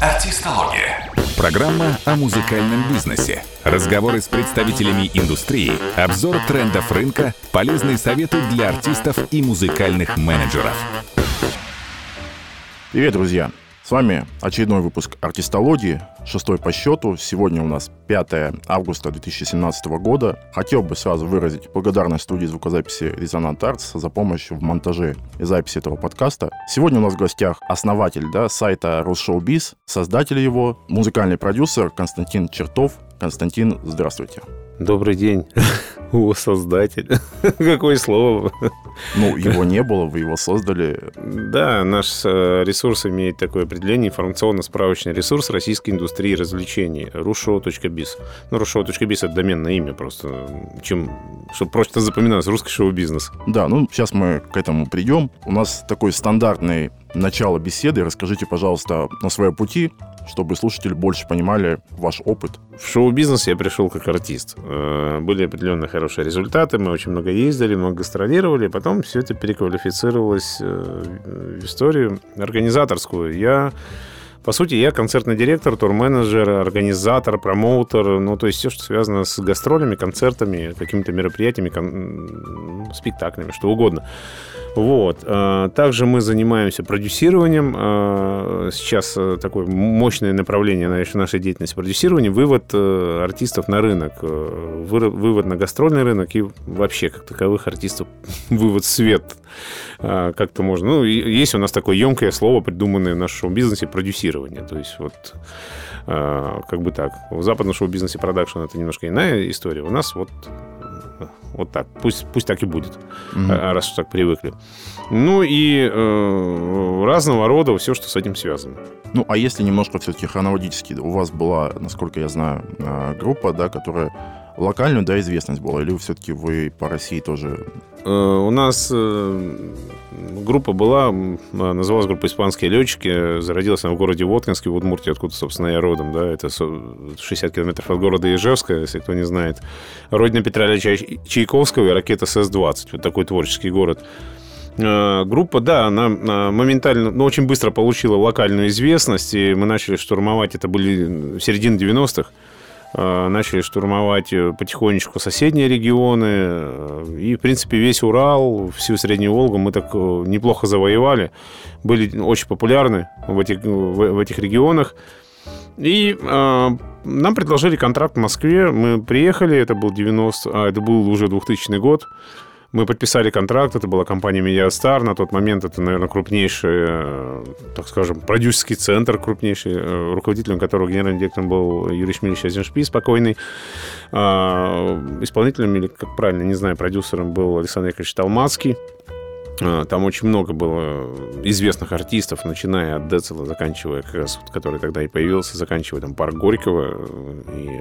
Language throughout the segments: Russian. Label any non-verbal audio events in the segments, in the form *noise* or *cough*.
Артистология. Программа о музыкальном бизнесе. Разговоры с представителями индустрии, обзор трендов рынка, полезные советы для артистов и музыкальных менеджеров. Привет, друзья! С вами очередной выпуск «Артистологии», шестой по счету. Сегодня у нас 5 августа 2017 года. Хотел бы сразу выразить благодарность студии звукозаписи «Резонант Артс» за помощь в монтаже и записи этого подкаста. Сегодня у нас в гостях основатель да, сайта «Русшоу-Биз», создатель его, музыкальный продюсер Константин Чертов. Константин, здравствуйте. Добрый день. *laughs* О, создатель. *laughs* Какое слово. Ну, его не было, вы его создали. Да, наш э, ресурс имеет такое определение, информационно-справочный ресурс российской индустрии развлечений, rushow.biz. Ну, rushow.biz — это доменное имя просто, чем, чтобы просто запоминалось, русский шоу-бизнес. Да, ну, сейчас мы к этому придем. У нас такой стандартный начало беседы. Расскажите, пожалуйста, на своем пути, чтобы слушатели больше понимали ваш опыт. В шоу-бизнес я пришел как артист. Э, были определенно хорошие результаты, мы очень много ездили, много гастролировали, потом все это переквалифицировалось э, в историю организаторскую. Я по сути, я концертный директор, тур-менеджер, организатор, промоутер, ну, то есть все, что связано с гастролями, концертами, какими-то мероприятиями, кон... спектаклями, что угодно. Вот. А, также мы занимаемся продюсированием. А, сейчас э, такое мощное направление нашей деятельности продюсирования. Вывод э, артистов на рынок. Э, вывод на гастрольный рынок и вообще как таковых артистов *laughs* вывод в свет. А, как-то можно... Ну, есть у нас такое емкое слово, придуманное в нашем бизнесе продюсирование. То есть вот как бы так. В западном шоу-бизнесе продакшн это немножко иная история. У нас вот вот так. Пусть, пусть так и будет, mm-hmm. раз уж так привыкли. Ну и э, разного рода все, что с этим связано. Ну, а если немножко все-таки хронологически, у вас была, насколько я знаю, э, группа, да, которая локальную, да, известность была, или все-таки вы по России тоже? Э, у нас э, группа была, называлась группа «Испанские летчики», зародилась она в городе Воткинске, в Удмуртии, откуда, собственно, я родом, да, это 60 километров от города Ижевска, если кто не знает. Родина Петра Ильича Чайковского и ракета СС-20, вот такой творческий город. Э, группа, да, она моментально, ну, очень быстро получила локальную известность, и мы начали штурмовать, это были середины 90-х, Э, начали штурмовать э, потихонечку соседние регионы. Э, и, в принципе, весь Урал, всю Среднюю Волгу мы так неплохо завоевали. Были очень популярны в этих, в этих регионах. И э, нам предложили контракт в Москве. Мы приехали, это был 90, а это был уже 2000 год. Мы подписали контракт, это была компания Mediastar, на тот момент это, наверное, крупнейший, э, так скажем, продюсерский центр, крупнейший, э, руководителем которого генеральным директором был Юрий Шмелич Азеншпи, спокойный. А, исполнителем, или, как правильно, не знаю, продюсером был Александр Яковлевич Талмацкий. А, там очень много было известных артистов, начиная от Децела, заканчивая, как раз, который тогда и появился, заканчивая там Парк Горького и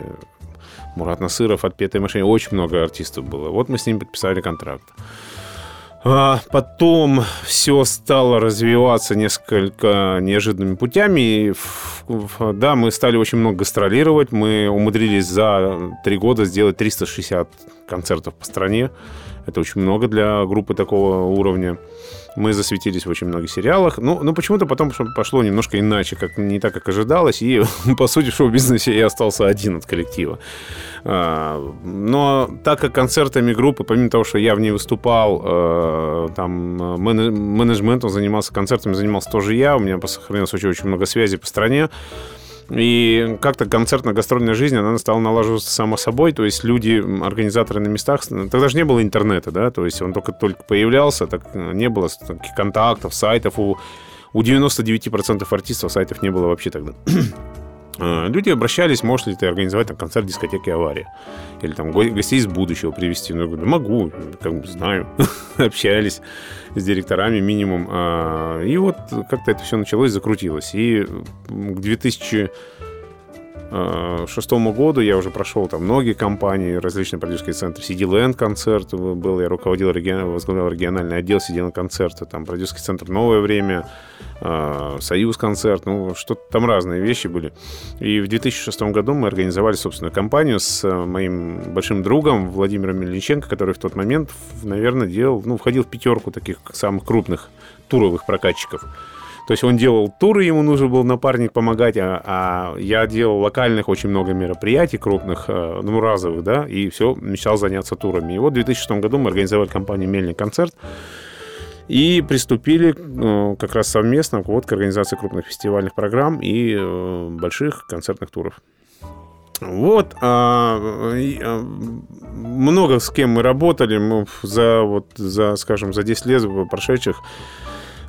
Мурат Насыров, отпетые мошенники. Очень много артистов было. Вот мы с ним подписали контракт. А потом все стало развиваться несколько неожиданными путями. И, да, мы стали очень много гастролировать. Мы умудрились за три года сделать 360 концертов по стране. Это очень много для группы такого уровня. Мы засветились в очень многих сериалах. Ну, но почему-то потом пошло немножко иначе, как не так, как ожидалось. И, *laughs* по сути, в шоу-бизнесе я остался один от коллектива. А, но так как концертами группы, помимо того, что я в ней выступал, э, там менеджментом занимался, концертами занимался тоже я, у меня сохранилось очень-очень много связей по стране. И как-то концертно-гастрольная жизнь, она стала налаживаться само собой. То есть люди, организаторы на местах... Тогда же не было интернета, да? То есть он только-только появлялся, так не было таких контактов, сайтов. У, у 99% артистов сайтов не было вообще тогда. А, люди обращались, можешь ли ты организовать там, концерт дискотеки «Авария». Или там гостей из будущего привести. Ну, я говорю, могу, как бы знаю. *laughs* Общались с директорами минимум. А, и вот как-то это все началось, закрутилось. И к 2000 шестому году я уже прошел там многие компании, различные продюсерские центры. CDLand концерт был, я руководил, возглавлял региональный отдел CDLand концерта, там продюсерский центр «Новое время», а, Союз концерт, ну, что-то там разные вещи были. И в 2006 году мы организовали собственную компанию с э, моим большим другом Владимиром Мельниченко, который в тот момент, наверное, делал, ну, входил в пятерку таких самых крупных туровых прокатчиков. То есть он делал туры, ему нужен был напарник помогать, а, а я делал локальных очень много мероприятий крупных, э, ну, разовых, да, и все, мечтал заняться турами. И вот в 2006 году мы организовали компанию «Мельник концерт», и приступили э, как раз совместно вот к организации крупных фестивальных программ и э, больших концертных туров. Вот, а, много с кем мы работали, мы за, вот, за, скажем, за 10 лет прошедших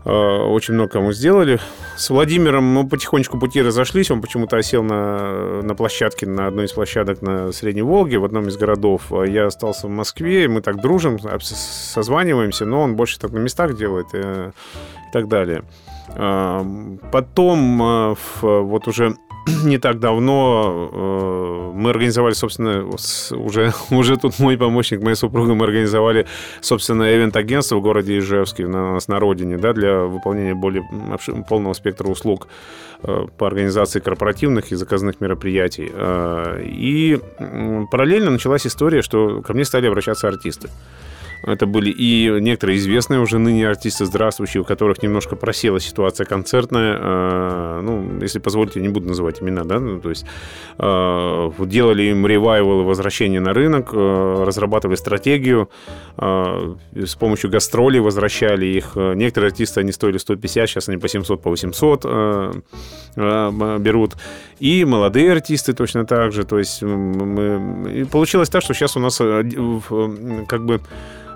очень много кому сделали. С Владимиром мы потихонечку пути разошлись. Он почему-то осел на, на площадке, на одной из площадок на Средней Волге, в одном из городов. А я остался в Москве, и мы так дружим, созваниваемся, но он больше так на местах делает и, э, и так далее. Потом, э, вот уже *clears throat* не так давно э, мы организовали, собственно, уже, *laughs* уже тут мой помощник, моя супруга, мы организовали, собственно, ивент-агентство в городе Ижевске, у нас на родине, да, для выполнения более полного спектра услуг э, по организации корпоративных и заказных мероприятий. Э, и параллельно началась история, что ко мне стали обращаться артисты. Это были и некоторые известные уже ныне артисты, здравствующие, у которых немножко просела ситуация концертная. Э, ну, если позволите, не буду называть имена, да, ну, то есть э, делали им ревайвал и возвращение на рынок, э, разрабатывали стратегию, с помощью гастролей возвращали их. Некоторые артисты, они стоили 150, сейчас они по 700, по 800 берут. И молодые артисты точно так же. То есть мы... Получилось так, что сейчас у нас как бы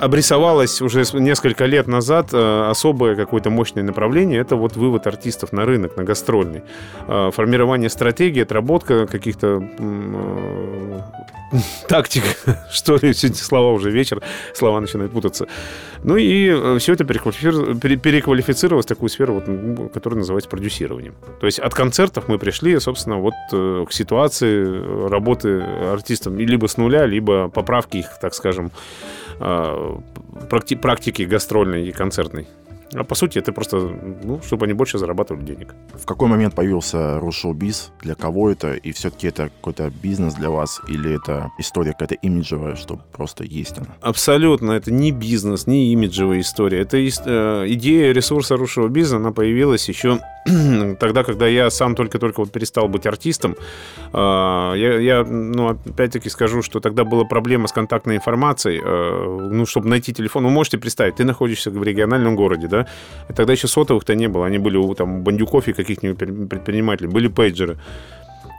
обрисовалось уже несколько лет назад э, особое какое-то мощное направление. Это вот вывод артистов на рынок, на гастрольный. Э, формирование стратегии, отработка каких-то э, *laughs* тактик, *laughs* что ли, слова уже вечер, слова начинают путаться. Ну и все это переквалифицировалось в такую сферу, вот, которая называется продюсированием. То есть от концертов мы пришли, собственно, вот к ситуации работы артистом либо с нуля, либо поправки их, так скажем, практи- практики гастрольной и концертной. А по сути, это просто, ну, чтобы они больше зарабатывали денег. В какой момент появился Рушоу-биз? Для кого это? И все-таки это какой-то бизнес для вас? Или это история какая-то имиджевая, что просто есть она? Абсолютно. Это не бизнес, не имиджевая история. Это э, идея ресурса Рушоу-биза, она появилась еще *clears throat* тогда, когда я сам только-только вот перестал быть артистом, а, я, я ну, опять-таки скажу, что тогда была проблема с контактной информацией. А, ну, чтобы найти телефон, вы можете представить, ты находишься в региональном городе, да? Тогда еще сотовых-то не было. Они были у там, бандюков и каких-нибудь предпринимателей. Были пейджеры.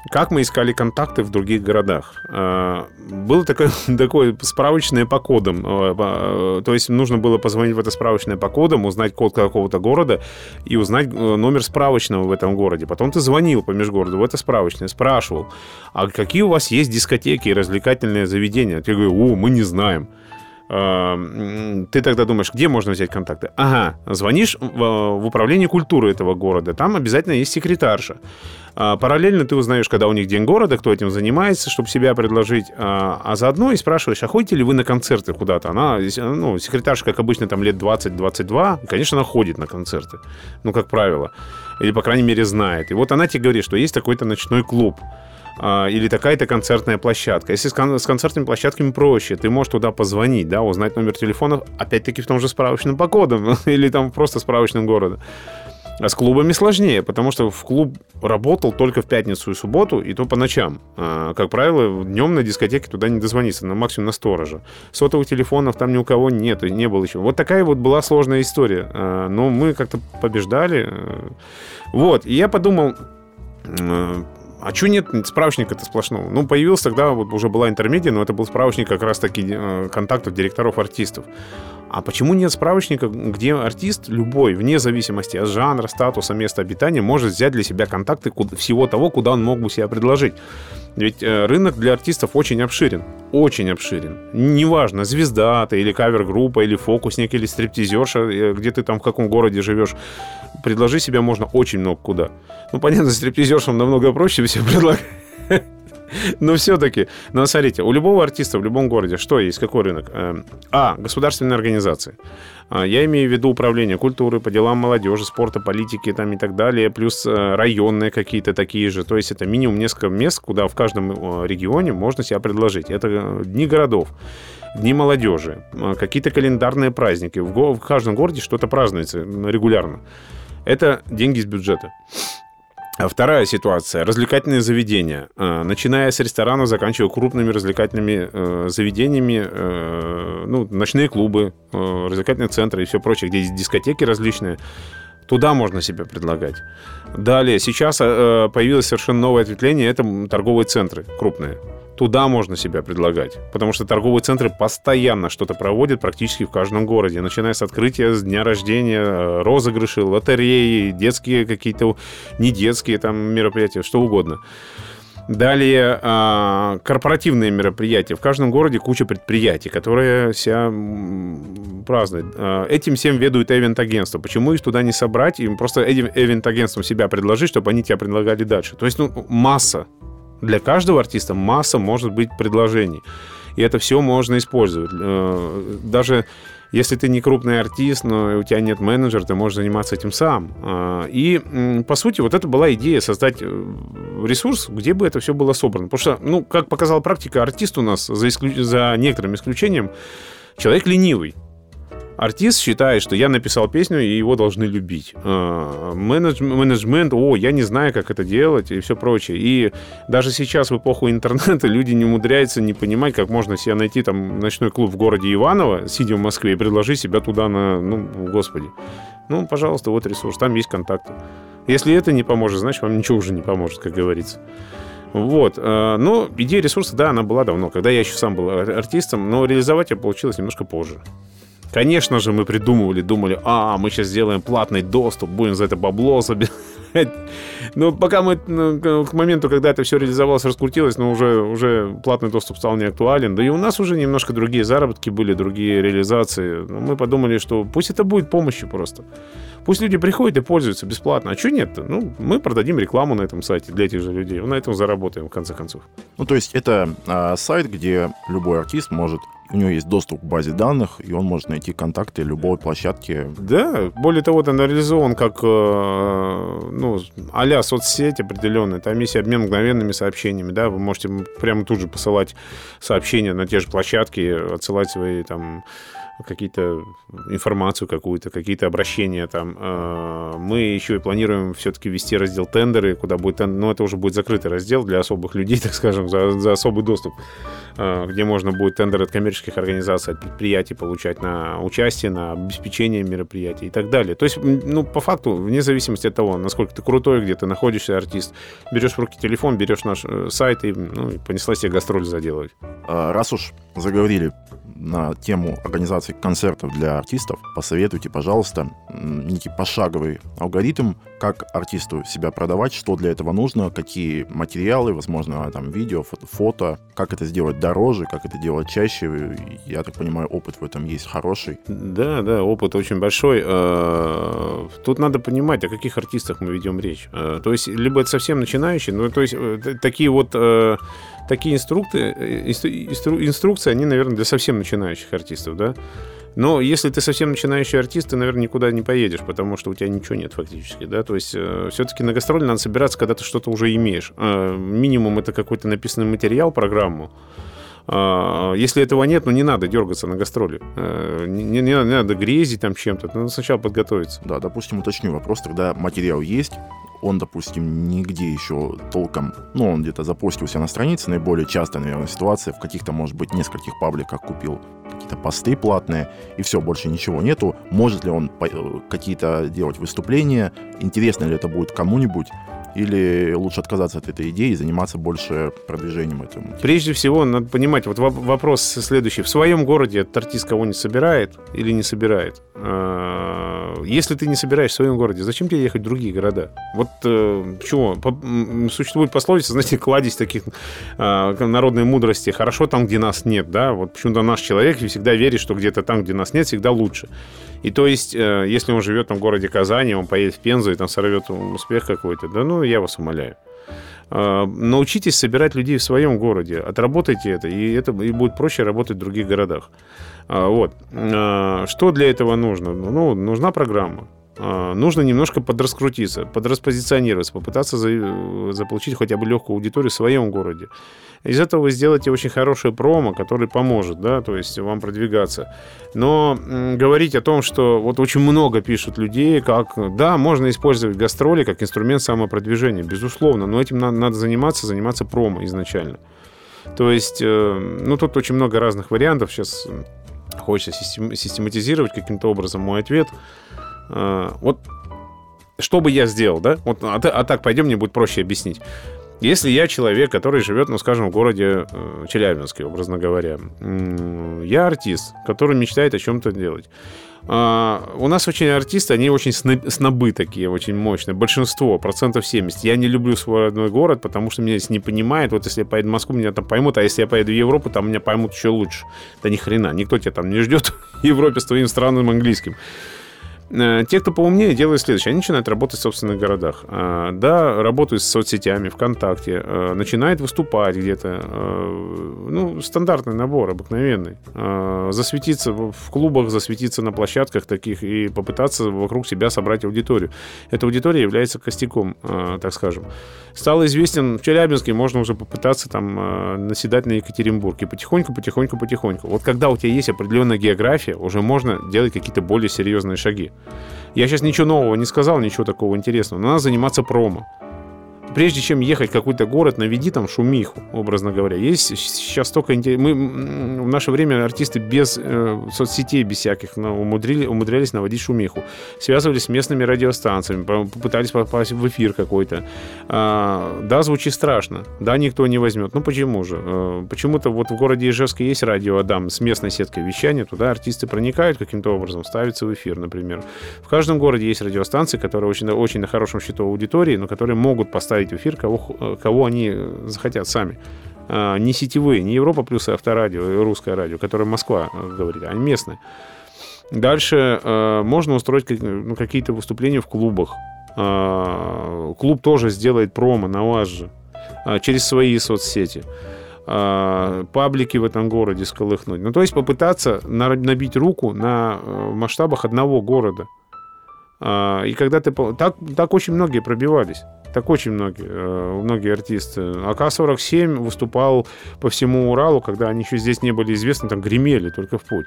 Как мы искали контакты в других городах? А, было такое, *laughs* такое справочное по кодам. А, а, то есть нужно было позвонить в это справочное по кодам, узнать код какого-то города и узнать э, номер справочного в этом городе. Потом ты звонил по межгороду в это справочное, спрашивал, а какие у вас есть дискотеки и развлекательные заведения? Я говорю, о, мы не знаем ты тогда думаешь, где можно взять контакты? Ага, звонишь в управление культуры этого города, там обязательно есть секретарша. А, параллельно ты узнаешь, когда у них день города, кто этим занимается, чтобы себя предложить. А, а заодно и спрашиваешь, а ходите ли вы на концерты куда-то? Она, ну, секретарша, как обычно, там лет 20-22, конечно, она ходит на концерты. Ну, как правило. Или, по крайней мере, знает. И вот она тебе говорит, что есть такой-то ночной клуб или такая-то концертная площадка. Если с, кон- с концертными площадками проще, ты можешь туда позвонить, да, узнать номер телефона, опять-таки в том же справочном по кодам, *laughs* или там просто справочном города. А с клубами сложнее, потому что в клуб работал только в пятницу и субботу, и то по ночам. А, как правило, днем на дискотеке туда не дозвониться, на максимум на сторожа. Сотовых телефонов там ни у кого нет, не было еще. Вот такая вот была сложная история. А, но мы как-то побеждали. Вот, и я подумал, а что нет справочника-то сплошного? Ну, появился тогда, вот уже была интермедия, но это был справочник как раз-таки э, контактов директоров артистов. А почему нет справочника, где артист любой, вне зависимости от жанра, статуса, места обитания, может взять для себя контакты всего того, куда он мог бы себя предложить? Ведь э, рынок для артистов очень обширен. Очень обширен. Неважно, звезда ты или кавер-группа, или фокусник, или стриптизерша, э, где ты там в каком городе живешь. Предложить себя можно очень много куда. Ну, понятно, стриптизершам намного проще все *laughs* предлагать Но все-таки, ну, смотрите, у любого артиста в любом городе что есть, какой рынок? Эм, а, государственные организации. А, я имею в виду управление культуры, по делам молодежи, спорта, политики там и так далее, плюс э, районные какие-то такие же. То есть это минимум несколько мест, куда в каждом э, регионе можно себя предложить. Это э, дни городов дни молодежи, какие-то календарные праздники. В каждом городе что-то празднуется регулярно. Это деньги из бюджета. А вторая ситуация. Развлекательные заведения. А, начиная с ресторанов, заканчивая крупными развлекательными э, заведениями, э, ну, ночные клубы, э, развлекательные центры и все прочее, где есть дискотеки различные. Туда можно себя предлагать. Далее, сейчас появилось совершенно новое ответвление, это торговые центры крупные. Туда можно себя предлагать, потому что торговые центры постоянно что-то проводят практически в каждом городе, начиная с открытия, с дня рождения, э, розыгрыши, лотереи, детские какие-то, не детские там мероприятия, что угодно. Далее а, корпоративные мероприятия. В каждом городе куча предприятий, которые себя празднуют. А, этим всем ведут эвент-агентства. Почему их туда не собрать? Им просто этим эвент-агентством себя предложить, чтобы они тебя предлагали дальше. То есть ну, масса для каждого артиста масса может быть предложений. И это все можно использовать. Э, даже если ты не крупный артист, но у тебя нет менеджера, ты можешь заниматься этим сам. Э, и, по сути, вот это была идея создать э, ресурс, где бы это все было собрано. Потому что, ну, как показала практика, артист у нас, за, исклю... за некоторым исключением, человек ленивый артист считает, что я написал песню, и его должны любить. А, менедж, менеджмент, о, я не знаю, как это делать, и все прочее. И даже сейчас, в эпоху интернета, *laughs* люди не умудряются не понимать, как можно себе найти там ночной клуб в городе Иваново, сидя в Москве, и предложить себя туда на, ну, господи. Ну, пожалуйста, вот ресурс, там есть контакты. Если это не поможет, значит, вам ничего уже не поможет, как говорится. Вот. А, но идея ресурса, да, она была давно, когда я еще сам был артистом, но реализовать ее получилось немножко позже. Конечно же, мы придумывали, думали, а, мы сейчас сделаем платный доступ, будем за это бабло собирать. Но пока мы ну, к моменту, когда это все реализовалось, раскрутилось, но уже, уже платный доступ стал не актуален. Да и у нас уже немножко другие заработки были, другие реализации. Мы подумали, что пусть это будет помощью просто. Пусть люди приходят и пользуются бесплатно. А что нет-то? Ну, мы продадим рекламу на этом сайте для этих же людей. На этом заработаем, в конце концов. Ну, то есть это а, сайт, где любой артист может у него есть доступ к базе данных, и он может найти контакты любой площадки. Да, более того, это реализован как э, ну, а соцсеть определенная. Там есть обмен мгновенными сообщениями. Да? Вы можете прямо тут же посылать сообщения на те же площадки, отсылать свои там какие-то информацию какую-то, какие-то обращения там. Э, мы еще и планируем все-таки вести раздел тендеры, куда будет, ну, это уже будет закрытый раздел для особых людей, *laughs* так скажем, за, за особый доступ, э, где можно будет тендеры от коммерческих организаций, от предприятий получать на участие, на обеспечение мероприятий и так далее. То есть, ну, по факту, вне зависимости от того, насколько ты крутой, где ты находишься, артист, берешь в руки телефон, берешь наш э, сайт и, ну, и понесла себе гастроль заделывать. Раз уж заговорили на тему организации концертов для артистов, посоветуйте, пожалуйста, некий пошаговый алгоритм, как артисту себя продавать, что для этого нужно, какие материалы, возможно, там видео, фото, как это сделать дороже, как это делать чаще. Я так понимаю, опыт в этом есть хороший. Да, да, опыт очень большой. Э, тут надо понимать, о каких артистах мы ведем речь. Э, то есть, либо это совсем начинающие, ну, то есть, э, такие вот такие инструкты, инстру, инструкции, они, наверное, для совсем начинающих артистов, да. Но если ты совсем начинающий артист, ты, наверное, никуда не поедешь, потому что у тебя ничего нет фактически, да. То есть э, все-таки на гастроли надо собираться, когда ты что-то уже имеешь. Э, минимум это какой-то написанный материал, программу. Э, если этого нет, ну не надо дергаться на гастроли. Э, не, не, не надо грезить там чем-то. Надо сначала подготовиться. Да, допустим, уточню вопрос. Тогда материал есть, он, допустим, нигде еще толком, ну, он где-то запостился на странице, наиболее частая, наверное, ситуация, в каких-то, может быть, нескольких пабликах купил какие-то посты платные, и все, больше ничего нету. Может ли он какие-то делать выступления, интересно ли это будет кому-нибудь, или лучше отказаться от этой идеи и заниматься больше продвижением этого? Прежде всего, надо понимать, вот вопрос следующий. В своем городе этот артист кого-нибудь собирает или не собирает? Э, если ты не собираешь в своем городе, зачем тебе ехать в другие города? Вот э? По, существует пословица, знаете, *laughs* кладезь таких э, народной мудрости. Хорошо там, где нас нет, да? Вот почему-то наш человек всегда верит, что где-то там, где нас нет, всегда лучше. И то есть, э, если он живет там, в городе Казани, он поедет в Пензу и там сорвет успех какой-то, да ну, я вас умоляю. Э, научитесь собирать людей в своем городе, отработайте это, и это и будет проще работать в других городах. Э, вот. Что для этого нужно? Ну, нужна программа. Нужно немножко подраскрутиться, подраспозиционироваться, попытаться заполучить хотя бы легкую аудиторию в своем городе. Из этого вы сделаете очень хороший промо, который поможет, да, то есть вам продвигаться. Но говорить о том, что вот очень много пишут людей, как, да, можно использовать гастроли как инструмент самопродвижения, безусловно, но этим надо, надо заниматься, заниматься промо изначально. То есть, э, ну, тут очень много разных вариантов. Сейчас хочется систематизировать каким-то образом мой ответ. Э, вот что бы я сделал, да? Вот, а, а так пойдем, мне будет проще объяснить. Если я человек, который живет, ну, скажем, в городе э, Челябинске, образно говоря, я артист, который мечтает о чем-то делать. Uh, у нас очень артисты, они очень снобы такие, очень мощные. Большинство, процентов 70. Я не люблю свой родной город, потому что меня здесь не понимают. Вот если я поеду в Москву, меня там поймут, а если я поеду в Европу, там меня поймут еще лучше. Да ни хрена, никто тебя там не ждет *laughs* в Европе с твоим странным английским. Э, те, кто поумнее, делают следующее. Они начинают работать в собственных городах. Э, да, работают с соцсетями, ВКонтакте, э, начинают выступать где-то. Ну, стандартный набор, обыкновенный. Засветиться в клубах, засветиться на площадках таких и попытаться вокруг себя собрать аудиторию. Эта аудитория является костяком, так скажем. Стал известен в Челябинске, можно уже попытаться там наседать на Екатеринбург. И потихоньку, потихоньку, потихоньку. Вот когда у тебя есть определенная география, уже можно делать какие-то более серьезные шаги. Я сейчас ничего нового не сказал, ничего такого интересного. Но надо заниматься промо прежде чем ехать в какой-то город, наведи там шумиху, образно говоря. Есть сейчас столько интересных... Мы в наше время артисты без э, соцсетей, без всяких, но умудрили, умудрялись наводить шумиху. Связывались с местными радиостанциями, попытались попасть в эфир какой-то. А, да, звучит страшно. Да, никто не возьмет. Ну, почему же? А, почему-то вот в городе Ижевске есть радио Адам с местной сеткой вещания. Туда артисты проникают каким-то образом, ставятся в эфир, например. В каждом городе есть радиостанции, которые очень, очень на хорошем счету аудитории, но которые могут поставить ставить в эфир, кого, кого они захотят сами. А, не сетевые, не Европа плюс авторадио и русское радио, которое Москва говорит, а местные. Дальше э, можно устроить ну, какие-то выступления в клубах. Э, клуб тоже сделает промо на вас же через свои соцсети. Паблики в этом городе сколыхнуть. Ну, то есть попытаться набить руку на масштабах одного города. И когда ты... Так, так очень многие пробивались. Так очень многие, э, многие артисты. АК-47 выступал по всему Уралу, когда они еще здесь не были известны, там гремели только в путь.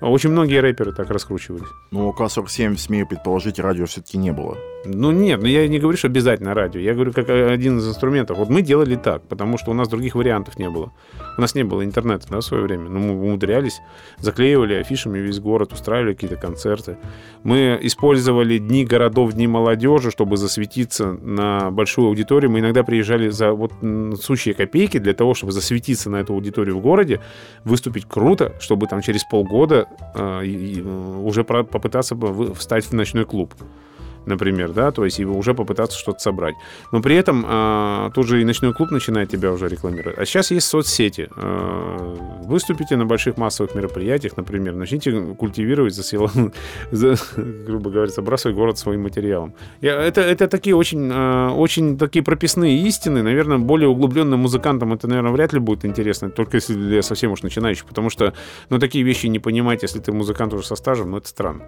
Очень многие рэперы так раскручивались. Ну, АК-47, смею предположить, радио все-таки не было. Ну, нет, ну я не говорю, что обязательно радио. Я говорю, как один из инструментов. Вот мы делали так, потому что у нас других вариантов не было. У нас не было интернета да, в свое время. Но мы умудрялись, заклеивали афишами весь город, устраивали какие-то концерты. Мы использовали дни городов, дни молодежи, чтобы засветиться на большую аудиторию. Мы иногда приезжали за вот сущие копейки для того, чтобы засветиться на эту аудиторию в городе, выступить круто, чтобы там через полгода э, уже попытаться встать в ночной клуб например, да, то есть его уже попытаться что-то собрать. Но при этом э, тут же и ночной клуб начинает тебя уже рекламировать. А сейчас есть соцсети. Э, выступите на больших массовых мероприятиях, например, начните культивировать, засел, *laughs* за, грубо говоря, забрасывать город своим материалом. Я, это, это такие очень, э, очень такие прописные истины. Наверное, более углубленным музыкантам это, наверное, вряд ли будет интересно, только если для совсем уж начинающих, потому что, ну, такие вещи не понимать, если ты музыкант уже со стажем, ну, это странно.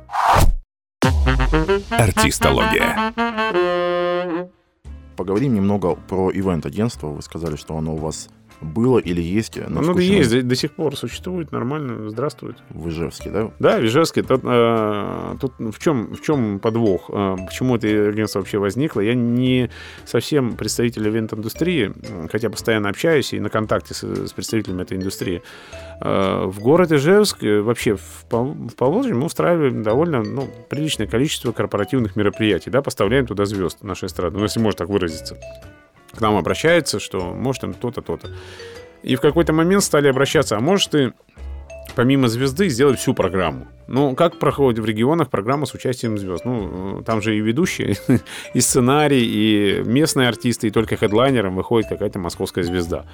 Артистология. Поговорим немного про ивент-агентство. Вы сказали, что оно у вас было или есть? Оно ну, есть, до, до сих пор существует, нормально, здравствует. В Ижевске, да? Да, в Ижевске. Тут, э, тут в, чем, в чем подвох? Э, почему это агентство вообще возникло? Я не совсем представитель ивент-индустрии, хотя постоянно общаюсь и на контакте с, с представителями этой индустрии. Э, в город Ижевск, э, вообще в, в Поволжье мы устраиваем довольно ну, приличное количество корпоративных мероприятий, да, поставляем туда звезд нашей страны, ну, если можно так выразиться к нам обращается, что может там то-то, то-то. И в какой-то момент стали обращаться, а может ты помимо звезды сделать всю программу. Ну, как проходит в регионах программа с участием звезд? Ну, там же и ведущие, *laughs* и сценарий, и местные артисты, и только хедлайнером выходит какая-то московская звезда.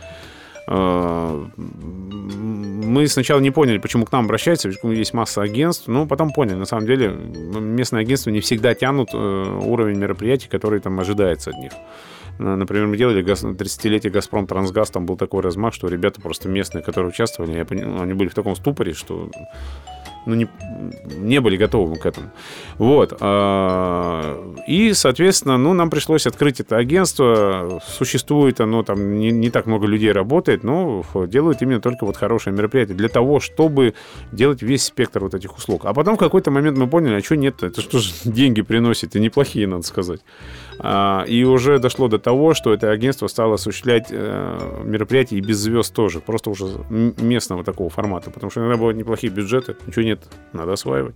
А, мы сначала не поняли, почему к нам обращаются, почему есть масса агентств, но потом поняли, на самом деле местные агентства не всегда тянут э, уровень мероприятий, который там ожидается от них. Например, мы делали 30-летие «Газпром Трансгаз», там был такой размах, что ребята просто местные, которые участвовали, я понял, они были в таком ступоре, что ну, не, не были готовы к этому. Вот. А, и, соответственно, ну, нам пришлось открыть это агентство. Существует оно, там не, не так много людей работает, но делают именно только вот хорошее мероприятие для того, чтобы делать весь спектр вот этих услуг. А потом в какой-то момент мы поняли, а что нет Это что же *laughs* деньги приносит, и неплохие, надо сказать. А, и уже дошло до того, что это агентство стало осуществлять э, мероприятия и без звезд тоже, просто уже местного такого формата, потому что иногда бывают неплохие бюджеты, ничего нет, надо осваивать.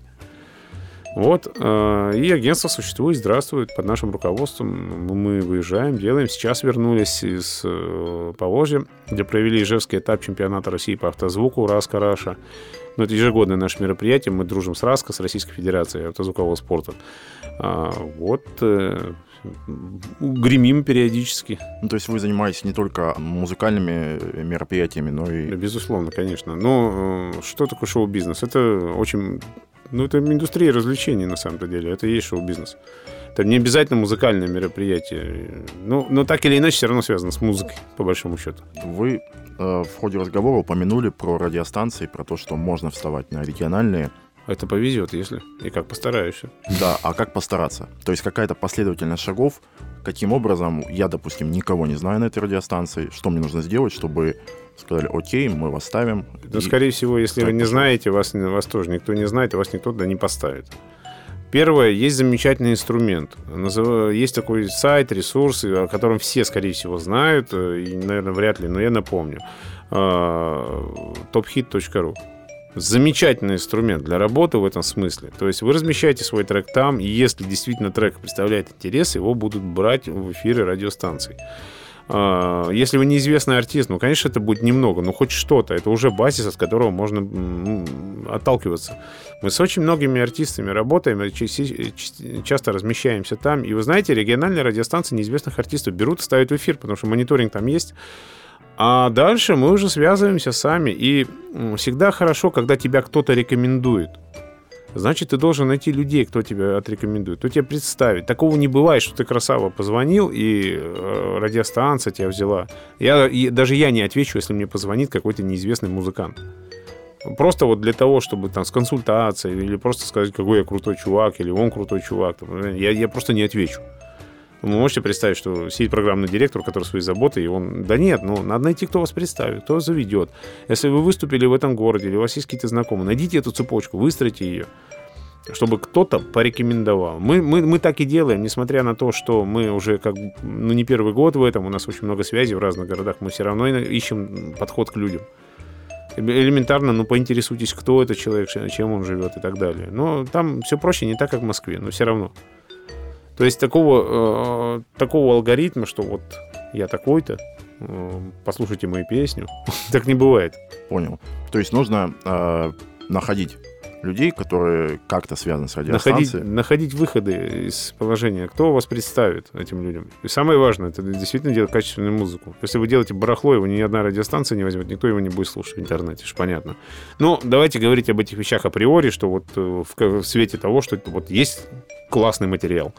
Вот, э, и агентство существует, здравствует под нашим руководством. Мы выезжаем, делаем. Сейчас вернулись из э, Поволжья, где провели Ижевский этап чемпионата России по автозвуку «Раска Раша». Ну, это ежегодное наше мероприятие. Мы дружим с РАСКО, с Российской Федерацией автозвукового спорта. А, вот гремим периодически. Ну, то есть вы занимаетесь не только музыкальными мероприятиями, но и... Да, безусловно, конечно. Но э, что такое шоу-бизнес? Это очень... Ну, это индустрия развлечений, на самом деле. Это и есть шоу-бизнес. Это не обязательно музыкальное мероприятие. Ну, но так или иначе все равно связано с музыкой, по большому счету. Вы э, в ходе разговора упомянули про радиостанции, про то, что можно вставать на региональные это повезет, если. И как постараешься. Да, а как постараться? То есть какая-то последовательность шагов, каким образом я, допустим, никого не знаю на этой радиостанции, что мне нужно сделать, чтобы сказали, окей, мы вас ставим. Да, и... скорее всего, если вы не знаете, вас, вас тоже никто не знает, и вас никто туда не поставит. Первое, есть замечательный инструмент. Есть такой сайт, ресурс, о котором все, скорее всего, знают, э, и, наверное, вряд ли, но я напомню. tophit.ru а, замечательный инструмент для работы в этом смысле. То есть вы размещаете свой трек там, и если действительно трек представляет интерес, его будут брать в эфиры радиостанций. А, если вы неизвестный артист, ну, конечно, это будет немного, но хоть что-то. Это уже базис, от которого можно отталкиваться. Мы с очень многими артистами работаем, часто размещаемся там. И вы знаете, региональные радиостанции неизвестных артистов берут и ставят в эфир, потому что мониторинг там есть. А дальше мы уже связываемся сами. И всегда хорошо, когда тебя кто-то рекомендует. Значит, ты должен найти людей, кто тебя отрекомендует, кто тебя представит. Такого не бывает, что ты красава позвонил, и э, радиостанция тебя взяла. Я, и, даже я не отвечу, если мне позвонит какой-то неизвестный музыкант. Просто вот для того, чтобы там с консультацией, или просто сказать, какой я крутой чувак, или он крутой чувак. Я, я просто не отвечу. Вы можете представить, что сидит программный директор, который свои заботы, и он... Да нет, ну, надо найти, кто вас представит, кто заведет. Если вы выступили в этом городе, или у вас есть какие-то знакомые, найдите эту цепочку, выстройте ее чтобы кто-то порекомендовал. Мы, мы, мы так и делаем, несмотря на то, что мы уже как ну, не первый год в этом, у нас очень много связей в разных городах, мы все равно ищем подход к людям. Элементарно, ну, поинтересуйтесь, кто этот человек, чем он живет и так далее. Но там все проще, не так, как в Москве, но все равно. То есть такого, э, такого алгоритма, что вот я такой-то, э, послушайте мою песню, *laughs* так не бывает. Понял. То есть нужно э, находить людей, которые как-то связаны с радиостанцией. Находить, находить выходы из положения. Кто вас представит этим людям? И самое важное, это действительно делать качественную музыку. Если вы делаете барахло, его ни одна радиостанция не возьмет, никто его не будет слушать в интернете, уж понятно. Но давайте говорить об этих вещах априори, что вот э, в, в свете того, что вот есть классный материал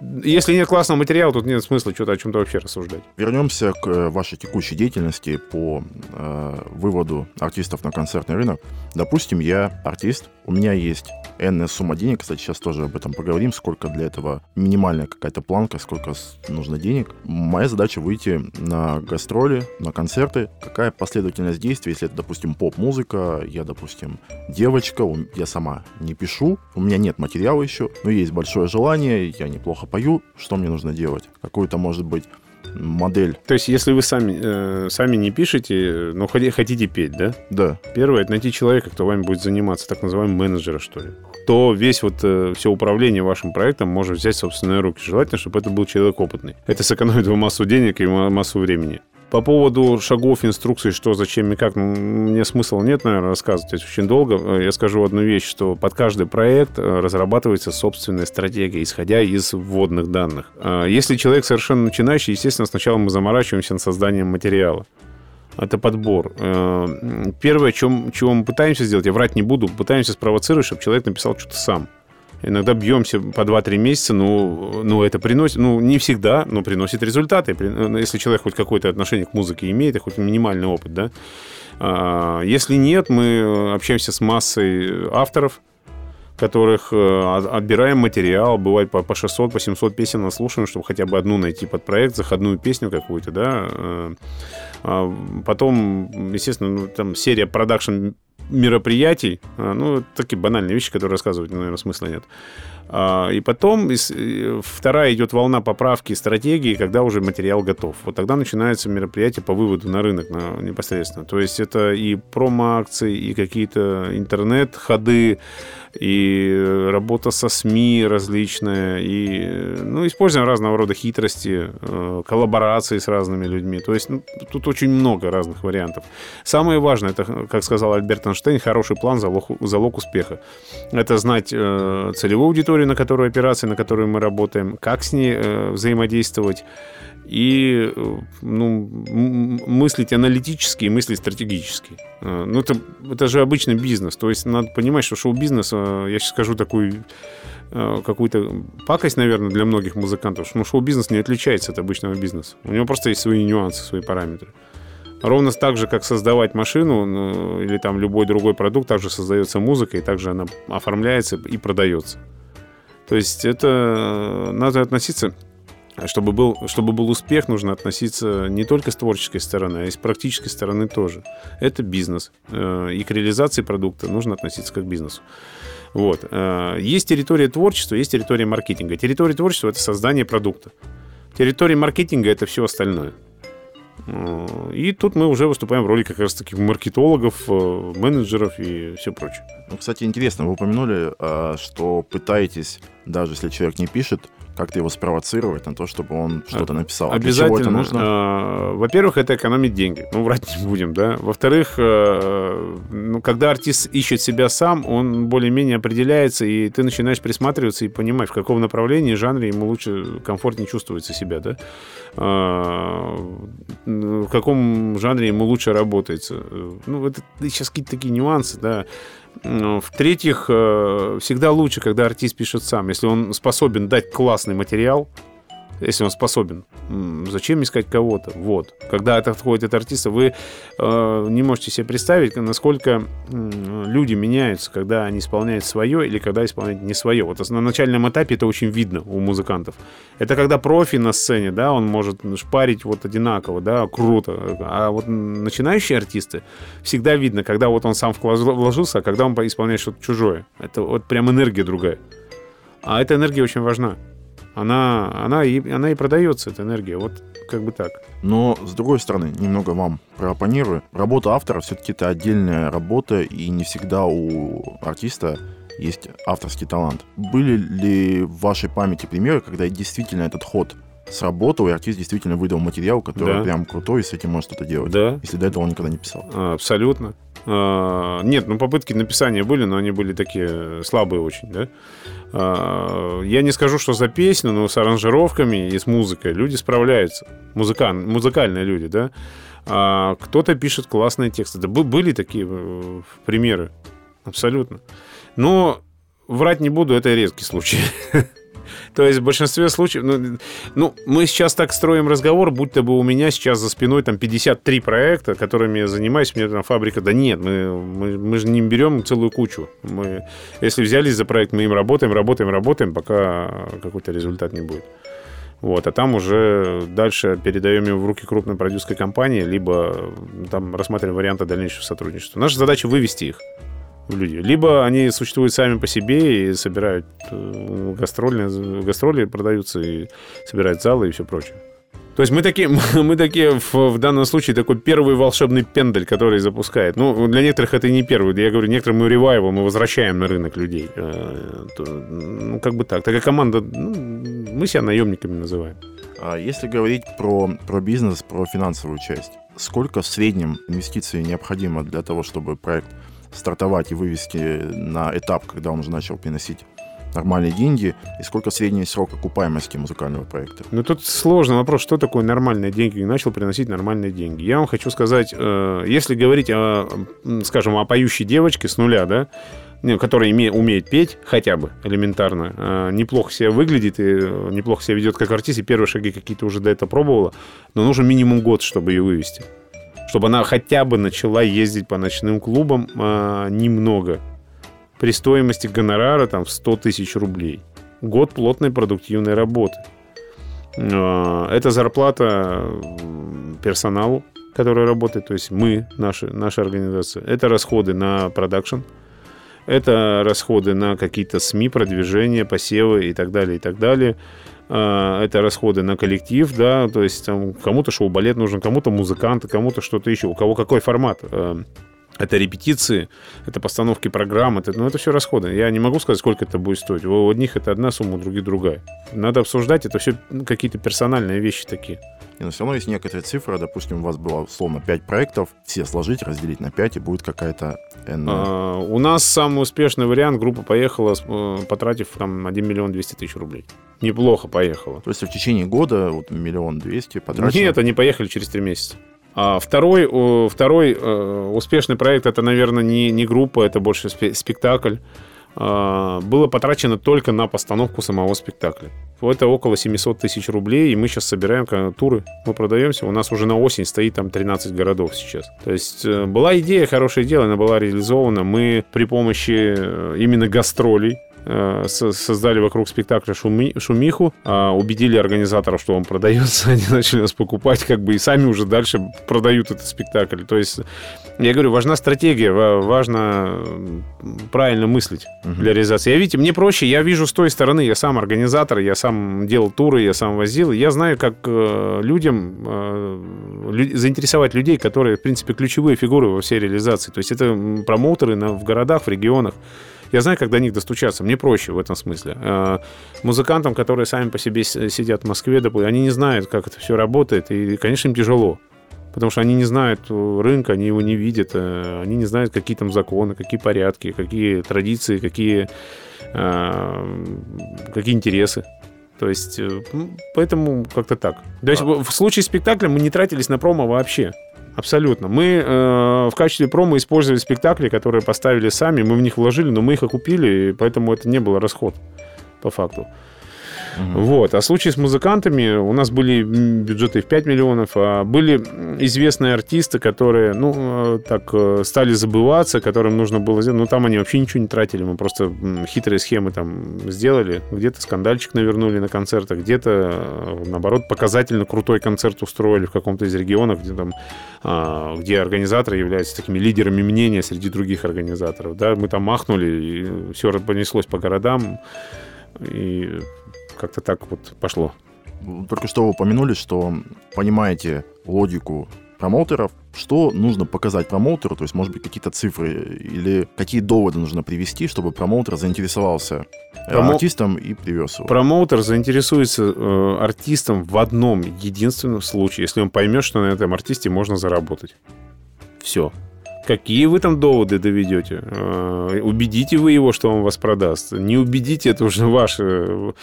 если нет классного материала, тут нет смысла что-то о чем-то вообще рассуждать. Вернемся к э, вашей текущей деятельности по э, выводу артистов на концертный рынок. Допустим, я артист, у меня есть энная сумма денег, кстати, сейчас тоже об этом поговорим, сколько для этого минимальная какая-то планка, сколько нужно денег. Моя задача выйти на гастроли, на концерты. Какая последовательность действий, если это, допустим, поп-музыка, я, допустим, девочка, я сама не пишу, у меня нет материала еще, но есть большое желание, я неплохо пою, что мне нужно делать? Какую-то, может быть, модель. То есть, если вы сами, э, сами не пишете, но хотите петь, да? Да. Первое, это найти человека, кто вами будет заниматься, так называемый менеджера, что ли. То весь вот э, все управление вашим проектом может взять в собственные руки. Желательно, чтобы это был человек опытный. Это сэкономит вам массу денег и массу времени. По поводу шагов, инструкций, что, зачем и как, мне смысла нет, наверное, рассказывать. Это очень долго. Я скажу одну вещь, что под каждый проект э, разрабатывается собственная стратегия, исходя из вводных данных. А если человек совершенно начинающий, естественно, сначала мы заморачиваемся над созданием материала. Это подбор. Э, первое, чем, чего мы пытаемся сделать, я врать не буду, пытаемся спровоцировать, чтобы человек написал что-то сам. Иногда бьемся по 2-3 месяца, ну, ну, это приносит, ну, не всегда, но приносит результаты. Ну, если человек хоть какое-то отношение к музыке имеет, и хоть минимальный опыт, да. А, если нет, мы общаемся с массой авторов, которых э, отбираем материал, бывает по 600, по 700 песен наслушаем, чтобы хотя бы одну найти под проект, заходную песню какую-то, да. Э, а потом, естественно, ну, там серия продакшн мероприятий, а, ну, такие банальные вещи, которые рассказывать, наверное, смысла нет. А, и потом вторая идет волна поправки стратегии, когда уже материал готов. Вот тогда начинается мероприятие по выводу на рынок на, непосредственно. То есть это и промо-акции, и какие-то интернет-ходы, и работа со СМИ различная, и ну, используем разного рода хитрости, э, коллаборации с разными людьми. То есть ну, тут очень много разных вариантов. Самое важное, это, как сказал Альберт Эйнштейн, хороший план – залог, залог успеха. Это знать э, целевую аудиторию, на которую операции, на которую мы работаем, как с ней э, взаимодействовать, и ну, мыслить аналитически и мыслить стратегически. А, ну, это, это же обычный бизнес. То есть надо понимать, что шоу-бизнес, а, я сейчас скажу такую а, какую-то пакость, наверное, для многих музыкантов, но шоу-бизнес не отличается от обычного бизнеса. У него просто есть свои нюансы, свои параметры. Ровно так же, как создавать машину ну, или там любой другой продукт, также создается музыка, и также она оформляется и продается. То есть это надо относиться чтобы был, чтобы был успех, нужно относиться не только с творческой стороны, а и с практической стороны тоже. Это бизнес. Э, и к реализации продукта нужно относиться как к бизнесу. Вот. Э, есть территория творчества, есть территория маркетинга. Территория творчества – это создание продукта. Территория маркетинга – это все остальное. Э, и тут мы уже выступаем в роли как раз таких маркетологов, менеджеров и все прочее. Ну, кстати, интересно, вы упомянули, что пытаетесь, даже если человек не пишет, как-то его спровоцировать на то, чтобы он что-то написал. Обязательно. Это нужно? А, во-первых, это экономить деньги. Ну, врать не будем, да. Во-вторых, э, ну, когда артист ищет себя сам, он более-менее определяется, и ты начинаешь присматриваться и понимать, в каком направлении, жанре ему лучше, комфортнее чувствуется себя, да. А, в каком жанре ему лучше работается. Ну, это сейчас какие-то такие нюансы, да. В-третьих, э, всегда лучше, когда артист пишет сам. Если он способен дать классный материал, если он способен. Зачем искать кого-то? Вот. Когда это входит от артиста, вы э, не можете себе представить, насколько э, люди меняются, когда они исполняют свое или когда исполняют не свое. Вот на начальном этапе это очень видно у музыкантов. Это когда профи на сцене, да, он может шпарить вот одинаково, да, круто. А вот начинающие артисты всегда видно, когда вот он сам вложился, а когда он исполняет что-то чужое. Это вот прям энергия другая. А эта энергия очень важна она, она, и, она и продается, эта энергия. Вот как бы так. Но, с другой стороны, немного вам проопонирую. Работа автора все-таки это отдельная работа, и не всегда у артиста есть авторский талант. Были ли в вашей памяти примеры, когда действительно этот ход сработал, и артист действительно выдал материал, который да. прям крутой, и с этим может что-то делать. Да. Если до этого он никогда не писал. А, абсолютно. А, нет, ну попытки написания были, но они были такие слабые очень, да. А, я не скажу, что за песню, но с аранжировками и с музыкой люди справляются. Музыкан, музыкальные люди, да. А кто-то пишет классные тексты. Да были такие э, примеры. Абсолютно. Но врать не буду, это редкий случай. *laughs* То есть в большинстве случаев... Ну, ну, мы сейчас так строим разговор, будто бы у меня сейчас за спиной там 53 проекта, которыми я занимаюсь, меня там фабрика. Да нет, мы, мы, мы же не берем целую кучу. Мы, если взялись за проект, мы им работаем, работаем, работаем, пока какой-то результат не будет. Вот, а там уже дальше передаем его в руки крупной продюсерской компании, либо там рассматриваем варианты дальнейшего сотрудничества. Наша задача вывести их люди. Либо они существуют сами по себе и собирают э, гастрольные, гастроли продаются и собирают залы и все прочее. То есть мы такие, *laughs* мы такие в, в данном случае такой первый волшебный пендель, который запускает. Ну, для некоторых это не первый. Я говорю, некоторым мы ревайвал, мы возвращаем на рынок людей. Э, ну, как бы так. Такая команда, ну, мы себя наемниками называем. А если говорить про, про бизнес, про финансовую часть, сколько в среднем инвестиций необходимо для того, чтобы проект стартовать и вывести на этап, когда он уже начал приносить нормальные деньги, и сколько средний срок окупаемости музыкального проекта? Ну, тут сложный вопрос, что такое нормальные деньги, и начал приносить нормальные деньги. Я вам хочу сказать, э, если говорить, о, скажем, о поющей девочке с нуля, да, которая име, умеет петь хотя бы элементарно, э, неплохо себя выглядит и э, неплохо себя ведет как артист, и первые шаги какие-то уже до этого пробовала, но нужен минимум год, чтобы ее вывести. Чтобы она хотя бы начала ездить по ночным клубам а, немного. При стоимости гонорара там в 100 тысяч рублей. Год плотной продуктивной работы. А, это зарплата персоналу, который работает, то есть мы, наша, наша организация. Это расходы на продакшн, это расходы на какие-то СМИ, продвижения, посевы и так далее, и так далее. А, это расходы на коллектив, да, то есть там, кому-то шоу-балет нужен, кому-то музыканты, кому-то что-то еще, у кого какой формат. А, это репетиции, это постановки программ, это, ну, это все расходы. Я не могу сказать, сколько это будет стоить. У одних это одна сумма, у других другая. Надо обсуждать, это все какие-то персональные вещи такие. И, но все равно есть некоторые цифры. Допустим, у вас было, условно, 5 проектов. Все сложить, разделить на 5, и будет какая-то... N... А, у нас самый успешный вариант. Группа поехала, э, потратив там 1 миллион 200 тысяч рублей. Неплохо поехала. То есть в течение года вот миллион двести потратили? Нет, они поехали через 3 месяца. А второй, второй э, успешный проект это, наверное, не, не группа, это больше спектакль. А, было потрачено только на постановку самого спектакля. Это около 700 тысяч рублей, и мы сейчас собираем туры. Мы продаемся, у нас уже на осень стоит там 13 городов сейчас. То есть э, была идея, хорошее дело, она была реализована. Мы при помощи э, именно гастролей, создали вокруг спектакля шуми, шумиху, а, убедили организаторов, что он продается, *laughs* они начали нас покупать, как бы и сами уже дальше продают этот спектакль. То есть, я говорю, важна стратегия, важно правильно мыслить угу. для реализации. Я, видите, мне проще, я вижу с той стороны, я сам организатор, я сам делал туры, я сам возил, я знаю, как э, людям э, заинтересовать людей, которые, в принципе, ключевые фигуры во всей реализации. То есть это промоутеры в городах, в регионах. Я знаю, как до них достучаться. Мне проще в этом смысле. А, музыкантам, которые сами по себе сидят в Москве, они не знают, как это все работает. И, конечно, им тяжело. Потому что они не знают э, рынка, они его не видят, э, они не знают, какие там законы, какие порядки, какие традиции, какие, а, какие интересы. То есть, э, поэтому как-то так. То есть, в случае спектакля мы не тратились на промо вообще. Абсолютно. Мы э, в качестве промо использовали спектакли, которые поставили сами, мы в них вложили, но мы их окупили, и поэтому это не был расход по факту. Вот. А случае с музыкантами у нас были бюджеты в 5 миллионов, а были известные артисты, которые, ну, э, так э, стали забываться, которым нужно было сделать. Ну, там они вообще ничего не тратили, мы просто хитрые схемы там сделали. Где-то скандальчик навернули на концертах, где-то, э, наоборот, показательно крутой концерт устроили в каком-то из регионов, где там, а, где организаторы являются такими лидерами мнения среди других организаторов. Да, мы там махнули, и все понеслось по городам. И как-то так вот пошло. Только что вы упомянули, что понимаете логику промоутеров, что нужно показать промоутеру, то есть, может быть, какие-то цифры или какие доводы нужно привести, чтобы промоутер заинтересовался э, Промо... артистом и привез его. Промоутер заинтересуется э, артистом в одном единственном случае, если он поймет, что на этом артисте можно заработать. Все. Какие вы там доводы доведете? А, убедите вы его, что он вас продаст. Не убедите, это уже ваше.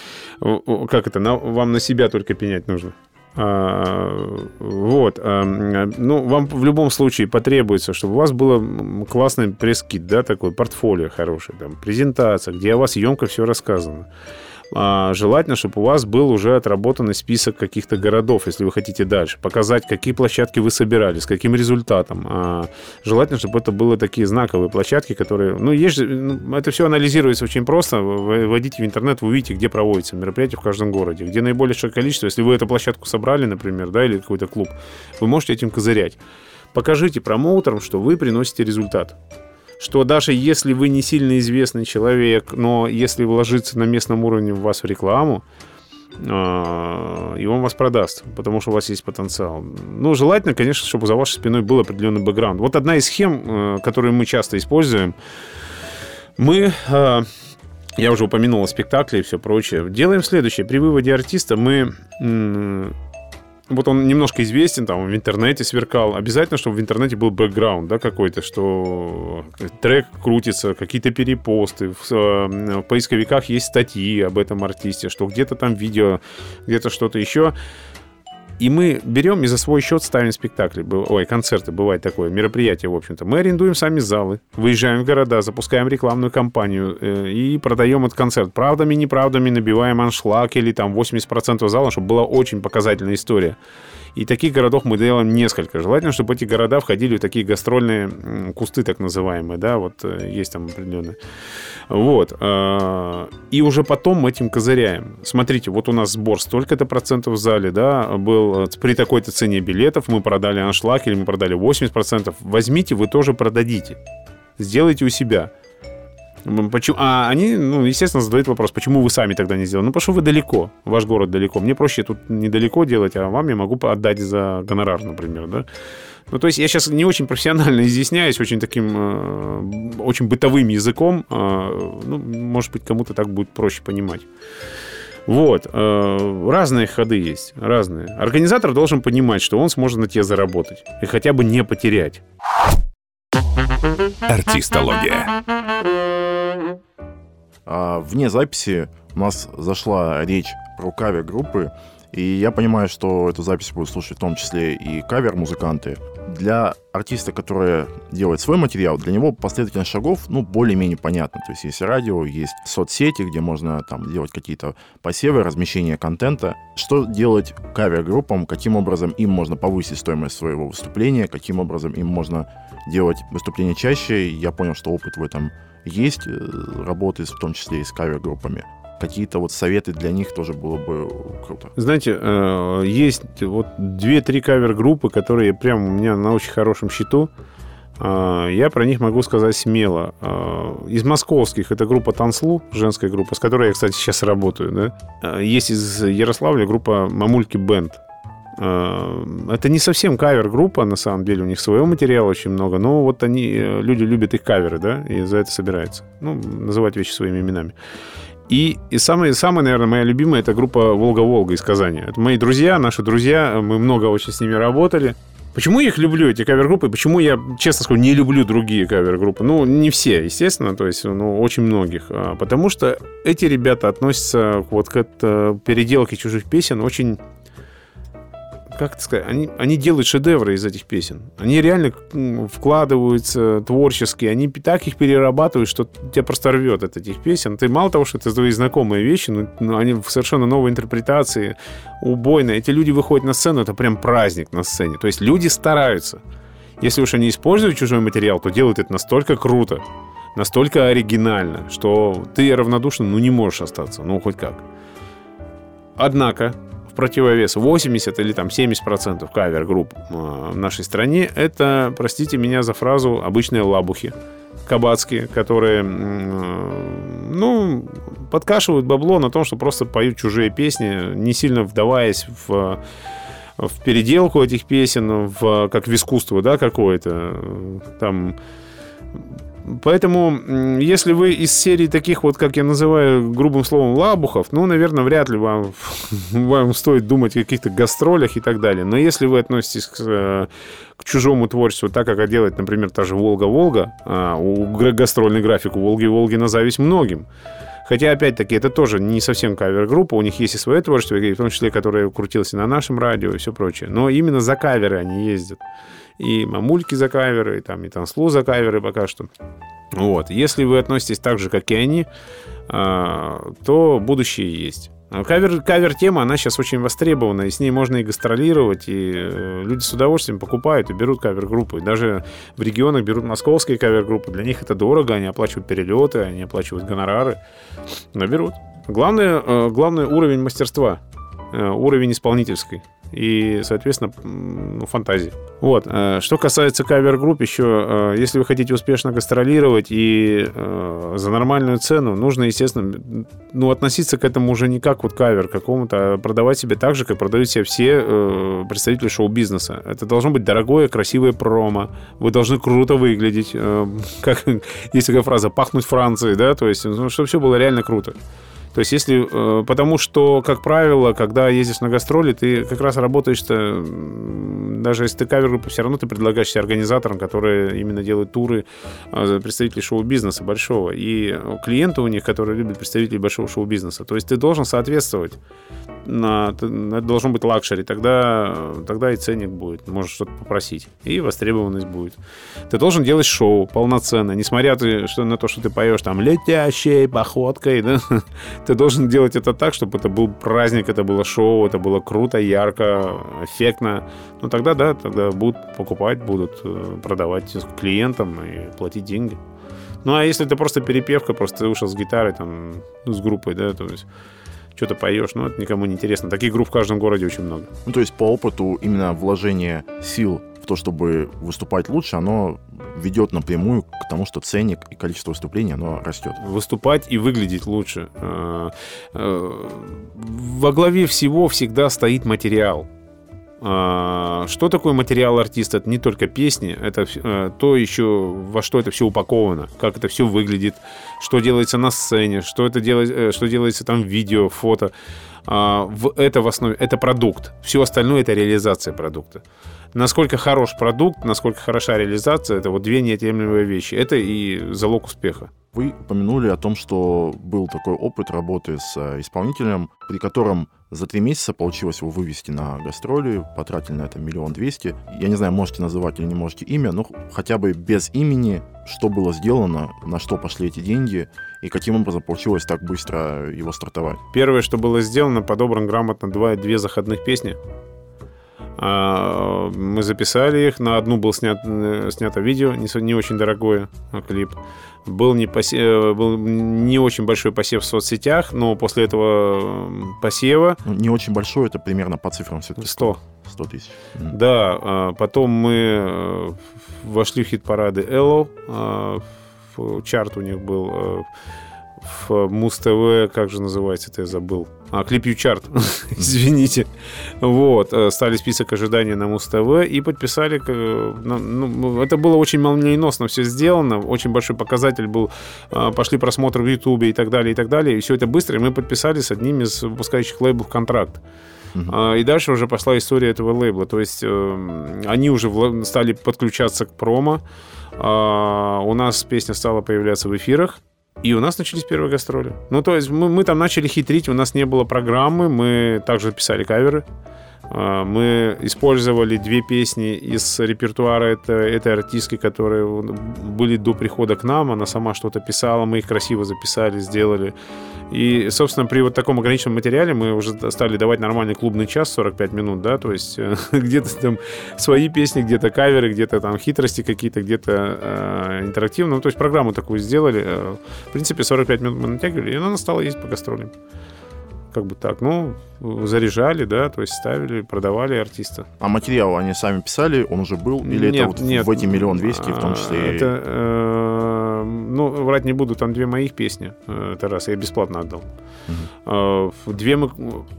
Как это? Вам на себя только пенять нужно. А, вот. А, ну, вам в любом случае потребуется, чтобы у вас было классный пресс-кит, да, такой портфолио хороший, там, презентация, где о вас емко все рассказано. А, желательно, чтобы у вас был уже отработанный список каких-то городов, если вы хотите дальше. Показать, какие площадки вы собирали, с каким результатом. А, желательно, чтобы это были такие знаковые площадки, которые... Ну, есть. Ну, это все анализируется очень просто. Вводите в интернет, вы увидите, где проводится мероприятие в каждом городе, где наибольшее количество. Если вы эту площадку собрали, например, да, или какой-то клуб, вы можете этим козырять. Покажите промоутерам, что вы приносите результат что даже если вы не сильно известный человек, но если вложиться на местном уровне в вас в рекламу, а, и он вас продаст, потому что у вас есть потенциал. Ну, желательно, конечно, чтобы за вашей спиной был определенный бэкграунд. Вот одна из схем, э, которую мы часто используем, мы а, я уже упомянул о спектакле и все прочее. Делаем следующее. При выводе артиста мы вот он немножко известен, там в интернете сверкал. Обязательно, чтобы в интернете был бэкграунд, да, какой-то, что трек крутится, какие-то перепосты. В, э, в поисковиках есть статьи об этом артисте, что где-то там видео, где-то что-то еще. И мы берем и за свой счет ставим спектакли. Ой, концерты, бывает такое, мероприятие, в общем-то. Мы арендуем сами залы, выезжаем в города, запускаем рекламную кампанию э, и продаем этот концерт. Правдами, неправдами набиваем аншлаг или там 80% зала, чтобы была очень показательная история. И таких городов мы делаем несколько. Желательно, чтобы эти города входили в такие гастрольные кусты, так называемые, да, вот э, есть там определенные. Вот. Э, и уже потом этим козыряем. Смотрите, вот у нас сбор столько-то процентов в зале, да, был э, при такой-то цене билетов, мы продали аншлаг или мы продали 80 процентов. Возьмите, вы тоже продадите. Сделайте у себя. Почему? А они, ну, естественно, задают вопрос, почему вы сами тогда не сделали? Ну, потому что вы далеко, ваш город далеко. Мне проще тут недалеко делать, а вам я могу отдать за гонорар, например, да? Ну, то есть я сейчас не очень профессионально изъясняюсь, очень таким, э, очень бытовым языком. Э, ну, может быть, кому-то так будет проще понимать. Вот. Э, разные ходы есть, разные. Организатор должен понимать, что он сможет на тебе заработать и хотя бы не потерять. Артистология. А, вне записи у нас зашла речь про кавер-группы, и я понимаю, что эту запись будут слушать в том числе и кавер-музыканты. Для артиста, который делает свой материал, для него последовательность шагов, ну, более-менее понятно. То есть есть радио, есть соцсети, где можно там делать какие-то посевы, размещение контента. Что делать кавер-группам, каким образом им можно повысить стоимость своего выступления, каким образом им можно делать выступления чаще. Я понял, что опыт в этом есть, э, работы в том числе и с кавер-группами какие-то вот советы для них тоже было бы круто. Знаете, э, есть вот две-три кавер-группы, которые прям у меня на очень хорошем счету. Э, я про них могу сказать смело. Из московских это группа Танслу, женская группа, с которой я, кстати, сейчас работаю. Да? Есть из Ярославля группа Мамульки Бенд. Это не совсем кавер-группа, на самом деле, у них своего материала очень много, но вот они, люди любят их каверы, да, и за это собираются. Ну, называть вещи своими именами. И, и самая, самая, наверное, моя любимая это группа Волга-Волга из Казани. Это мои друзья, наши друзья, мы много очень с ними работали. Почему я их люблю, эти кавер-группы? Почему я, честно скажу, не люблю другие кавер-группы? Ну, не все, естественно, то есть, ну, очень многих. А, потому что эти ребята относятся вот к это, переделке чужих песен очень как это сказать, они, они делают шедевры из этих песен. Они реально вкладываются творчески, они так их перерабатывают, что тебя просто рвет от этих песен. Ты мало того, что это твои знакомые вещи, но, но они в совершенно новой интерпретации, убойные. Эти люди выходят на сцену, это прям праздник на сцене. То есть люди стараются. Если уж они используют чужой материал, то делают это настолько круто, настолько оригинально, что ты равнодушным ну, не можешь остаться, ну, хоть как. Однако, противовес 80 или там 70 процентов кавер-групп э, в нашей стране это, простите меня за фразу, обычные лабухи кабацкие, которые, ну, подкашивают бабло на том, что просто поют чужие песни, не сильно вдаваясь в в переделку этих песен, в, как в искусство, да, какое-то. Там Поэтому, если вы из серии таких вот, как я называю грубым словом, лабухов, ну, наверное, вряд ли вам, *laughs* вам стоит думать о каких-то гастролях и так далее. Но если вы относитесь к, э, к чужому творчеству так, как делает, например, та же «Волга-Волга», а у гастрольный график у «Волги-Волги» на зависть многим. Хотя, опять-таки, это тоже не совсем кавер-группа, у них есть и свое творчество, в том числе, которое крутилось и на нашем радио и все прочее. Но именно за каверы они ездят и мамульки за каверы, и, там, и танцлу за каверы пока что. Вот. Если вы относитесь так же, как и они, а, то будущее есть. А кавер, кавер-тема, она сейчас очень востребована, и с ней можно и гастролировать, и э, люди с удовольствием покупают и берут кавер-группы. Даже в регионах берут московские кавер-группы. Для них это дорого, они оплачивают перелеты, они оплачивают гонорары, но берут. Главное, э, главное уровень мастерства, э, уровень исполнительской и, соответственно, ну, фантазии. Вот. Э, что касается кавер-групп, еще, э, если вы хотите успешно гастролировать и э, за нормальную цену, нужно, естественно, ну, относиться к этому уже не как вот кавер какому-то, а продавать себе так же, как продают себе все представители шоу-бизнеса. Это должно быть дорогое, красивое промо. Вы должны круто выглядеть, *laughs* как есть такая фраза, пахнуть Францией, да, то есть, ну, чтобы все было реально круто. То есть если... Э, потому что, как правило, когда ездишь на гастроли, ты как раз работаешь-то... Даже если ты кавер-группа, все равно ты предлагаешь себе организаторам, которые именно делают туры, э, представителей шоу-бизнеса большого. И клиенты у них, которые любят представителей большого шоу-бизнеса. То есть ты должен соответствовать. На, это должен быть luxury. Тогда, тогда и ценник будет. Можешь что-то попросить. И востребованность будет. Ты должен делать шоу полноценно. Несмотря ты, что, на то, что ты поешь там летящей походкой, *laughs* да? Ты должен делать это так, чтобы это был праздник, это было шоу, это было круто, ярко, эффектно. Ну тогда, да, тогда будут покупать, будут э, продавать клиентам и платить деньги. Ну а если это просто перепевка, просто ты вышел с гитарой, там, с группой, да, то есть что-то поешь, ну, это никому не интересно. Таких групп в каждом городе очень много. Ну, то есть по опыту именно вложение сил в то, чтобы выступать лучше, оно ведет напрямую к тому, что ценник и количество выступлений, оно растет. Выступать и выглядеть лучше. А, а, во главе всего всегда стоит материал. А, что такое материал артиста? Это не только песни, это то еще, во что это все упаковано, как это все выглядит, что делается на сцене, что, это делает, э, что делается там в видео, фото. В это в основе, это продукт. Все остальное это реализация продукта насколько хорош продукт, насколько хороша реализация, это вот две неотъемлемые вещи. Это и залог успеха. Вы упомянули о том, что был такой опыт работы с э, исполнителем, при котором за три месяца получилось его вывести на гастроли, потратили на это миллион двести. Я не знаю, можете называть или не можете имя, но хотя бы без имени, что было сделано, на что пошли эти деньги, и каким образом получилось так быстро его стартовать. Первое, что было сделано, подобран грамотно два, две заходных песни, мы записали их. На одну был снят, э, снято видео, не, не очень дорогое а, клип. Был не, посе, э, был не очень большой посев в соцсетях, но после этого посева... Ну, не очень большой, это примерно по цифрам все-таки. 100. 100 тысяч. Да, а, потом мы э, вошли в хит-парады Элло. Чарт у них был в Муз-ТВ, как же называется это, я забыл. А, клип Ючарт, *laughs* извините. Вот, э, стали список ожиданий на Муз-ТВ и подписали, ну, это было очень молниеносно все сделано, очень большой показатель был, а, пошли просмотры в Ютубе и так далее, и так далее, и все это быстро, и мы подписали с одним из выпускающих лейблов контракт. Uh-huh. И дальше уже пошла история этого лейбла. То есть э, они уже стали подключаться к промо. А, у нас песня стала появляться в эфирах. И у нас начались первые гастроли. Ну, то есть мы, мы там начали хитрить, у нас не было программы, мы также писали каверы. А, мы использовали две песни из репертуара этой, этой артистки, которые были до прихода к нам. Она сама что-то писала, мы их красиво записали, сделали. И, собственно, при вот таком ограниченном материале мы уже стали давать нормальный клубный час, 45 минут, да, то есть э, *laughs* где-то там свои песни, где-то каверы, где-то там хитрости какие-то, где-то э, интерактивно. Ну, то есть программу такую сделали. Э, в принципе, 45 минут мы натягивали, и она стала есть по гастролям как бы так, ну, заряжали, да, то есть ставили, продавали артиста. А материал они сами писали, он уже был? Или нет, это вот нет, в эти миллион двести в том числе? Это, э, ну, врать не буду, там две моих песни, э, это раз, я бесплатно отдал. Угу. Две мы,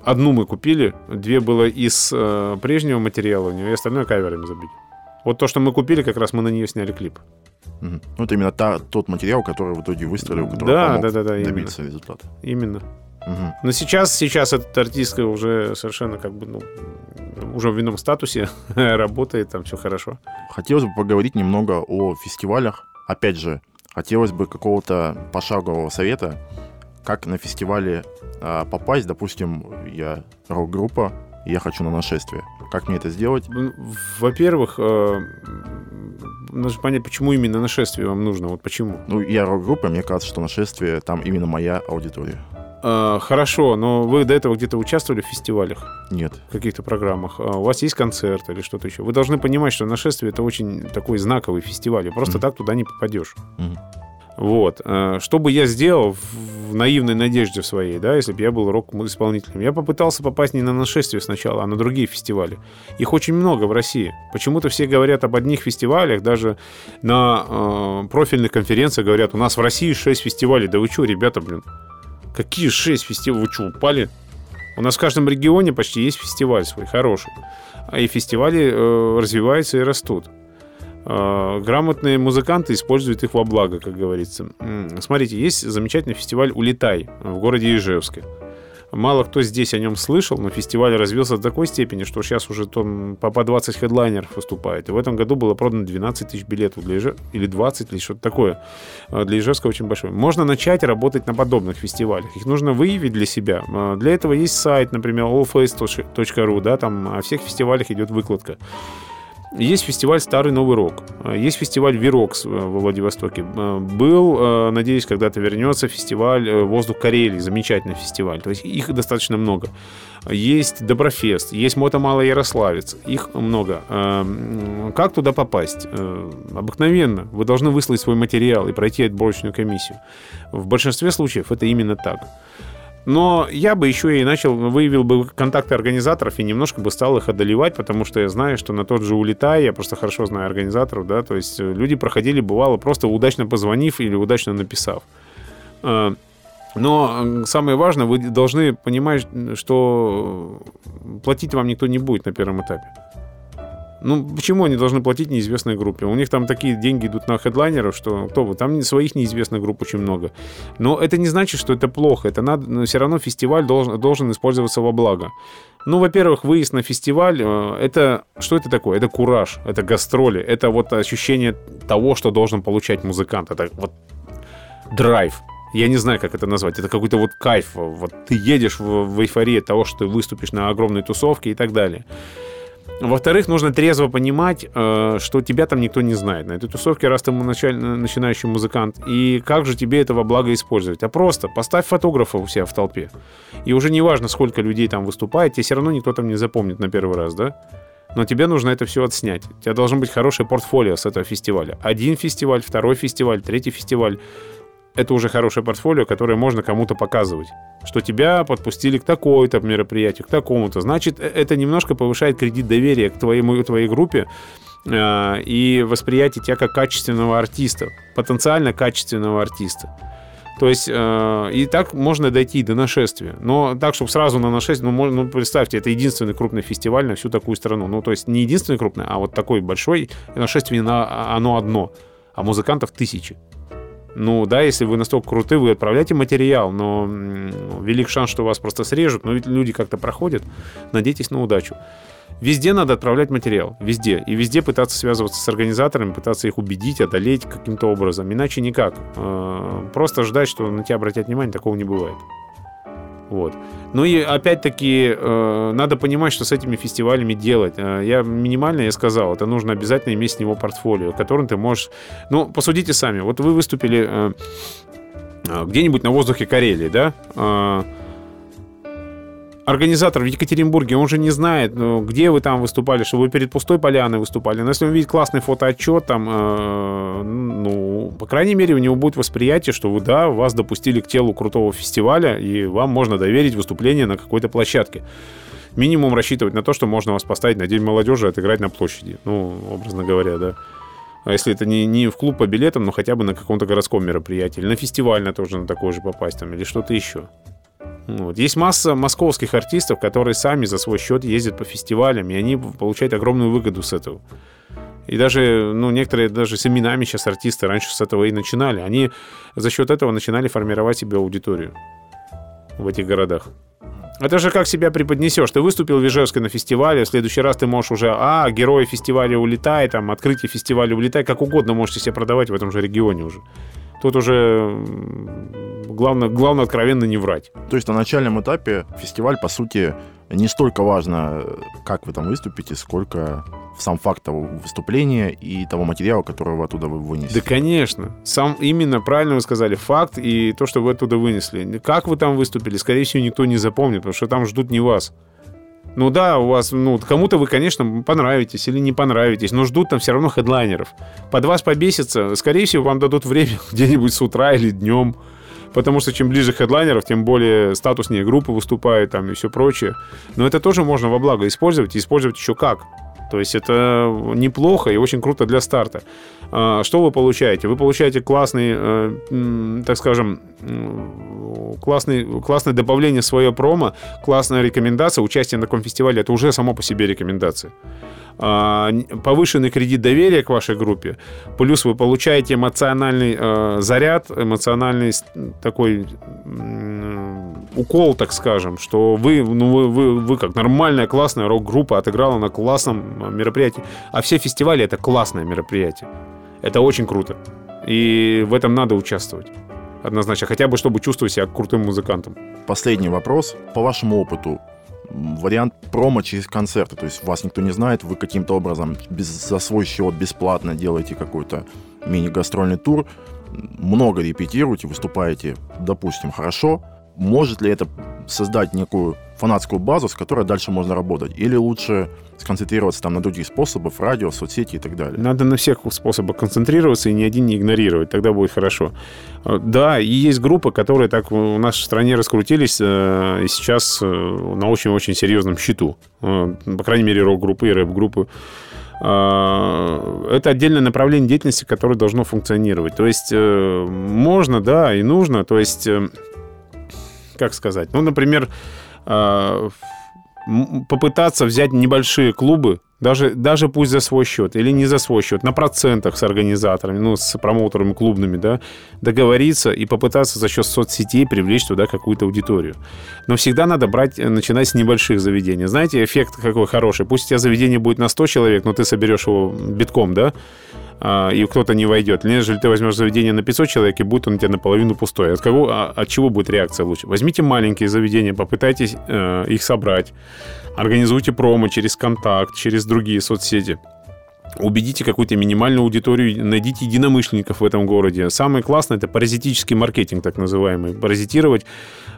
одну мы купили, две было из э, прежнего материала у нее, и остальное каверами забить. Вот то, что мы купили, как раз мы на нее сняли клип. Угу. Ну, это именно та, тот материал, который в итоге выстрелил, который да, помог да, да, да, добиться именно. результата. Именно. Угу. Но сейчас, сейчас этот артист уже совершенно как бы, ну, уже в ином статусе *laughs* работает, там все хорошо. Хотелось бы поговорить немного о фестивалях. Опять же, хотелось бы какого-то пошагового совета, как на фестивале а, попасть. Допустим, я рок-группа, я хочу на нашествие. Как мне это сделать? Ну, во-первых, э, нужно понять, почему именно нашествие вам нужно. Вот почему? Ну, я рок-группа, мне кажется, что нашествие там именно моя аудитория. А, хорошо, но вы до этого где-то участвовали в фестивалях? Нет. В каких-то программах? А у вас есть концерт или что-то еще? Вы должны понимать, что нашествие это очень такой знаковый фестиваль. И просто mm-hmm. так туда не попадешь. Mm-hmm. Вот. Э, что бы я сделал в наивной надежде своей, да, если бы я был рок-исполнителем? Я попытался попасть не на нашествие сначала, а на другие фестивали. Их очень много в России. Почему-то все говорят об одних фестивалях, даже на э, профильных конференциях говорят, у нас в России 6 фестивалей. Да вы что, ребята, блин? Какие 6 фестивалей? Вы что, упали? У нас в каждом регионе почти есть фестиваль свой, хороший. И фестивали э, развиваются и растут. Э, грамотные музыканты используют их во благо, как говорится. Смотрите, есть замечательный фестиваль «Улетай» в городе Ижевске. Мало кто здесь о нем слышал, но фестиваль развился до такой степени, что сейчас уже там по 20 хедлайнеров выступает. И в этом году было продано 12 тысяч билетов для Ижевска, или 20, или что-то такое. Э, для Ижевска очень большой. Можно начать работать на подобных фестивалях. Их нужно выявить для себя. Э, для этого есть сайт, например, allface.ru, да, там о всех фестивалях идет выкладка. Есть фестиваль «Старый Новый Рок». Есть фестиваль «Вирокс» во Владивостоке. Был, надеюсь, когда-то вернется фестиваль «Воздух Карелии». Замечательный фестиваль. То есть их достаточно много. Есть Доброфест, есть Мотомало Ярославец. Их много. Как туда попасть? Обыкновенно. Вы должны выслать свой материал и пройти отборочную комиссию. В большинстве случаев это именно так. Но я бы еще и начал, выявил бы контакты организаторов и немножко бы стал их одолевать, потому что я знаю, что на тот же улетай, я просто хорошо знаю организаторов, да, то есть э, люди проходили, бывало, просто удачно позвонив или удачно написав. Э, но самое важное, вы должны понимать, что платить вам никто не будет на первом этапе. Ну, почему они должны платить неизвестной группе? У них там такие деньги идут на хедлайнеров, что кто бы, там своих неизвестных групп очень много. Но это не значит, что это плохо. Это надо, но все равно фестиваль должен, должен использоваться во благо. Ну, во-первых, выезд на фестиваль, э, это что это такое? Это кураж, это гастроли, это вот ощущение того, что должен получать музыкант. Это вот драйв. Я не знаю, как это назвать. Это какой-то вот кайф. Вот ты едешь в, в эйфории того, что ты выступишь на огромной тусовке и так далее. Во-вторых, нужно трезво понимать, э, что тебя там никто не знает. На этой тусовке, раз ты начинающий музыкант, и как же тебе этого блага использовать? А просто поставь фотографа у себя в толпе. И уже не важно, сколько людей там выступает, тебе все равно никто там не запомнит на первый раз, да? Но тебе нужно это все отснять. У тебя должен быть хорошее портфолио с этого фестиваля. Один фестиваль, второй фестиваль, третий фестиваль это уже хорошее портфолио, которое можно кому-то показывать. Что тебя подпустили к такой-то мероприятию, к такому-то. Значит, э, это немножко повышает кредит доверия к твоему, твоей группе э, и восприятие тебя как качественного артиста, потенциально качественного артиста. То есть э, и так можно дойти до нашествия. Но так, чтобы сразу на нашествие, ну, ну, представьте, это единственный крупный фестиваль на всю такую страну. Ну, то есть не единственный крупный, а вот такой большой. нашествие на, оно одно, а музыкантов тысячи. Ну да, если вы настолько круты, вы отправляете материал, но велик шанс, что вас просто срежут, но ведь люди как-то проходят, надейтесь на удачу. Везде надо отправлять материал, везде. И везде пытаться связываться с организаторами, пытаться их убедить, одолеть каким-то образом. Иначе никак. Э, просто ждать, что на тебя обратят внимание, такого не бывает. Вот. Ну и опять-таки э, надо понимать, что с этими фестивалями делать. Э, я минимально я сказал, это нужно обязательно иметь с него портфолио, которым ты можешь... Ну, посудите сами. Вот вы выступили э, э где-нибудь на воздухе Карелии, да? Организатор в Екатеринбурге, он же не знает, ну, где вы там выступали, что вы перед пустой поляной выступали. Но если он видит классный фотоотчет, там, э, ну, по крайней мере, у него будет восприятие, что вы, да, вас допустили к телу крутого фестиваля, и вам можно доверить выступление на какой-то площадке. Минимум рассчитывать на то, что можно вас поставить на День молодежи отыграть на площади. Ну, образно говоря, да. А если это не, не в клуб по билетам, но хотя бы на каком-то городском мероприятии, или на фестиваль на тоже на такой же попасть, там, или что-то еще. Вот. Есть масса московских артистов, которые сами за свой счет ездят по фестивалям, и они получают огромную выгоду с этого. И даже, ну, некоторые даже с именами сейчас артисты раньше с этого и начинали. Они за счет этого начинали формировать себе аудиторию в этих городах. Это же как себя преподнесешь. Ты выступил в Ижевске на фестивале, в следующий раз ты можешь уже, а, герой фестиваля улетай, там, открытие фестиваля улетай, как угодно можете себя продавать в этом же регионе уже. Тут уже главное, главное откровенно не врать. То есть на начальном этапе фестиваль, по сути, не столько важно, как вы там выступите, сколько сам факт того выступления и того материала, который вы оттуда вы вынесли. Да, конечно. Сам именно правильно вы сказали. Факт и то, что вы оттуда вынесли. Как вы там выступили, скорее всего, никто не запомнит, потому что там ждут не вас. Ну да, у вас, ну, кому-то вы, конечно, понравитесь или не понравитесь, но ждут там все равно хедлайнеров. Под вас побесится, скорее всего, вам дадут время *laughs* где-нибудь с утра или днем. Потому что чем ближе хедлайнеров, тем более статуснее группы выступают там и все прочее. Но это тоже можно во благо использовать и использовать еще как. То есть это неплохо и очень круто для старта. А, что вы получаете? Вы получаете классный, э, так скажем, классный, классное добавление в свое промо, классная рекомендация, участие на таком фестивале, это уже само по себе рекомендация. А, повышенный кредит доверия к вашей группе, плюс вы получаете эмоциональный э, заряд, эмоциональный такой укол, так скажем, что вы, ну, вы, вы, вы как нормальная классная рок-группа отыграла на классном мероприятии. А все фестивали это классное мероприятие. Это очень круто. И в этом надо участвовать. Однозначно. Хотя бы, чтобы чувствовать себя крутым музыкантом. Последний вопрос. По вашему опыту, вариант промо через концерты. То есть вас никто не знает, вы каким-то образом без, за свой счет бесплатно делаете какой-то мини-гастрольный тур, много репетируете, выступаете, допустим, хорошо. Может ли это создать некую фанатскую базу, с которой дальше можно работать? Или лучше сконцентрироваться там на других способах, радио, соцсети и так далее? Надо на всех способах концентрироваться и ни один не игнорировать, тогда будет хорошо. Э, да, и есть группы, которые так в нашей стране раскрутились э, и сейчас э, на очень-очень серьезном счету. По крайней мере, рок-группы и рэп-группы это отдельное направление деятельности, которое должно функционировать. То есть можно, да, и нужно. То есть, как сказать, ну, например, попытаться взять небольшие клубы, даже, даже пусть за свой счет или не за свой счет, на процентах с организаторами, ну, с промоутерами клубными, да, договориться и попытаться за счет соцсетей привлечь туда какую-то аудиторию. Но всегда надо брать, э, начинать с небольших заведений. Знаете, эффект какой хороший. Пусть у тебя заведение будет на 100 человек, но ты соберешь его битком, да, а, и кто-то не войдет. Нежели ты возьмешь заведение на 500 человек, и будет он у тебя наполовину пустой. От, кого, а, от чего будет реакция лучше? Возьмите маленькие заведения, попытайтесь э, их собрать, организуйте промо через контакт, через другие соцсети убедите какую-то минимальную аудиторию, найдите единомышленников в этом городе. Самое классное – это паразитический маркетинг, так называемый. Паразитировать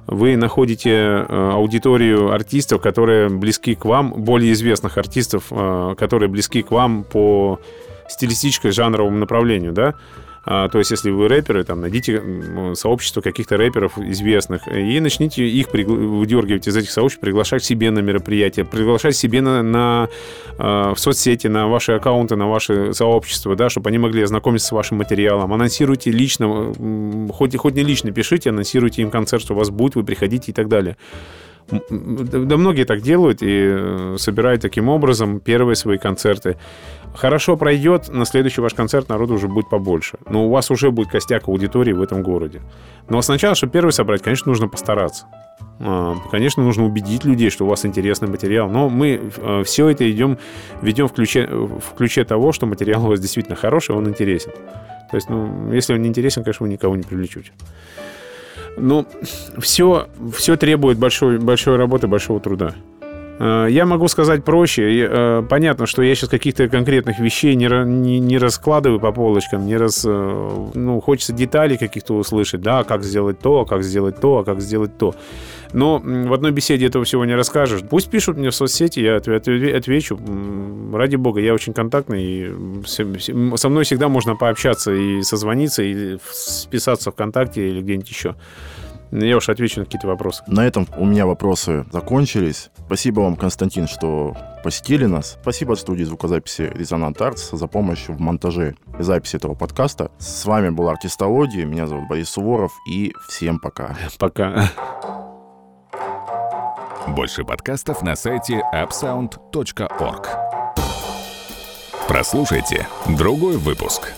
вы находите э, аудиторию артистов, которые близки к вам, более известных артистов, э, которые близки к вам по стилистической жанровому направлению, да, а, то есть, если вы рэперы, там, найдите сообщество каких-то рэперов известных и начните их выдергивать из этих сообществ, приглашать себе на мероприятия, приглашать себе на, на, э, в соцсети, на ваши аккаунты, на ваши сообщества, да, чтобы они могли ознакомиться с вашим материалом. Анонсируйте лично, хоть, хоть не лично пишите, анонсируйте им концерт, что у вас будет, вы приходите и так далее. Да многие так делают и э, собирают таким образом первые свои концерты. Хорошо пройдет, на следующий ваш концерт народу уже будет побольше. Но у вас уже будет костяк аудитории в этом городе. Но сначала, чтобы первый собрать, конечно, нужно постараться. А, конечно, нужно убедить людей, что у вас интересный материал. Но мы э, все это идем, ведем в ключе, в ключе того, что материал у вас действительно хороший, он интересен. То есть, ну, если он не интересен, конечно, вы никого не привлечете. Ну, все, все требует большой, большой работы, большого труда. Э, я могу сказать проще. Э, понятно, что я сейчас каких-то конкретных вещей не, не, не раскладываю по полочкам, не раз, э, ну, хочется деталей каких-то услышать, да, как сделать то, как сделать то, а как сделать то. Но в одной беседе этого всего не расскажешь. Пусть пишут мне в соцсети, я отвечу. Ради бога, я очень контактный, и со мной всегда можно пообщаться и созвониться, и списаться ВКонтакте или где-нибудь еще. Я уж отвечу на какие-то вопросы. На этом у меня вопросы закончились. Спасибо вам, Константин, что посетили нас. Спасибо студии звукозаписи «Резонант Артс» за помощь в монтаже и записи этого подкаста. С вами был Артистология, меня зовут Борис Суворов, и всем пока. Пока. Больше подкастов на сайте upsound.org. Прослушайте другой выпуск.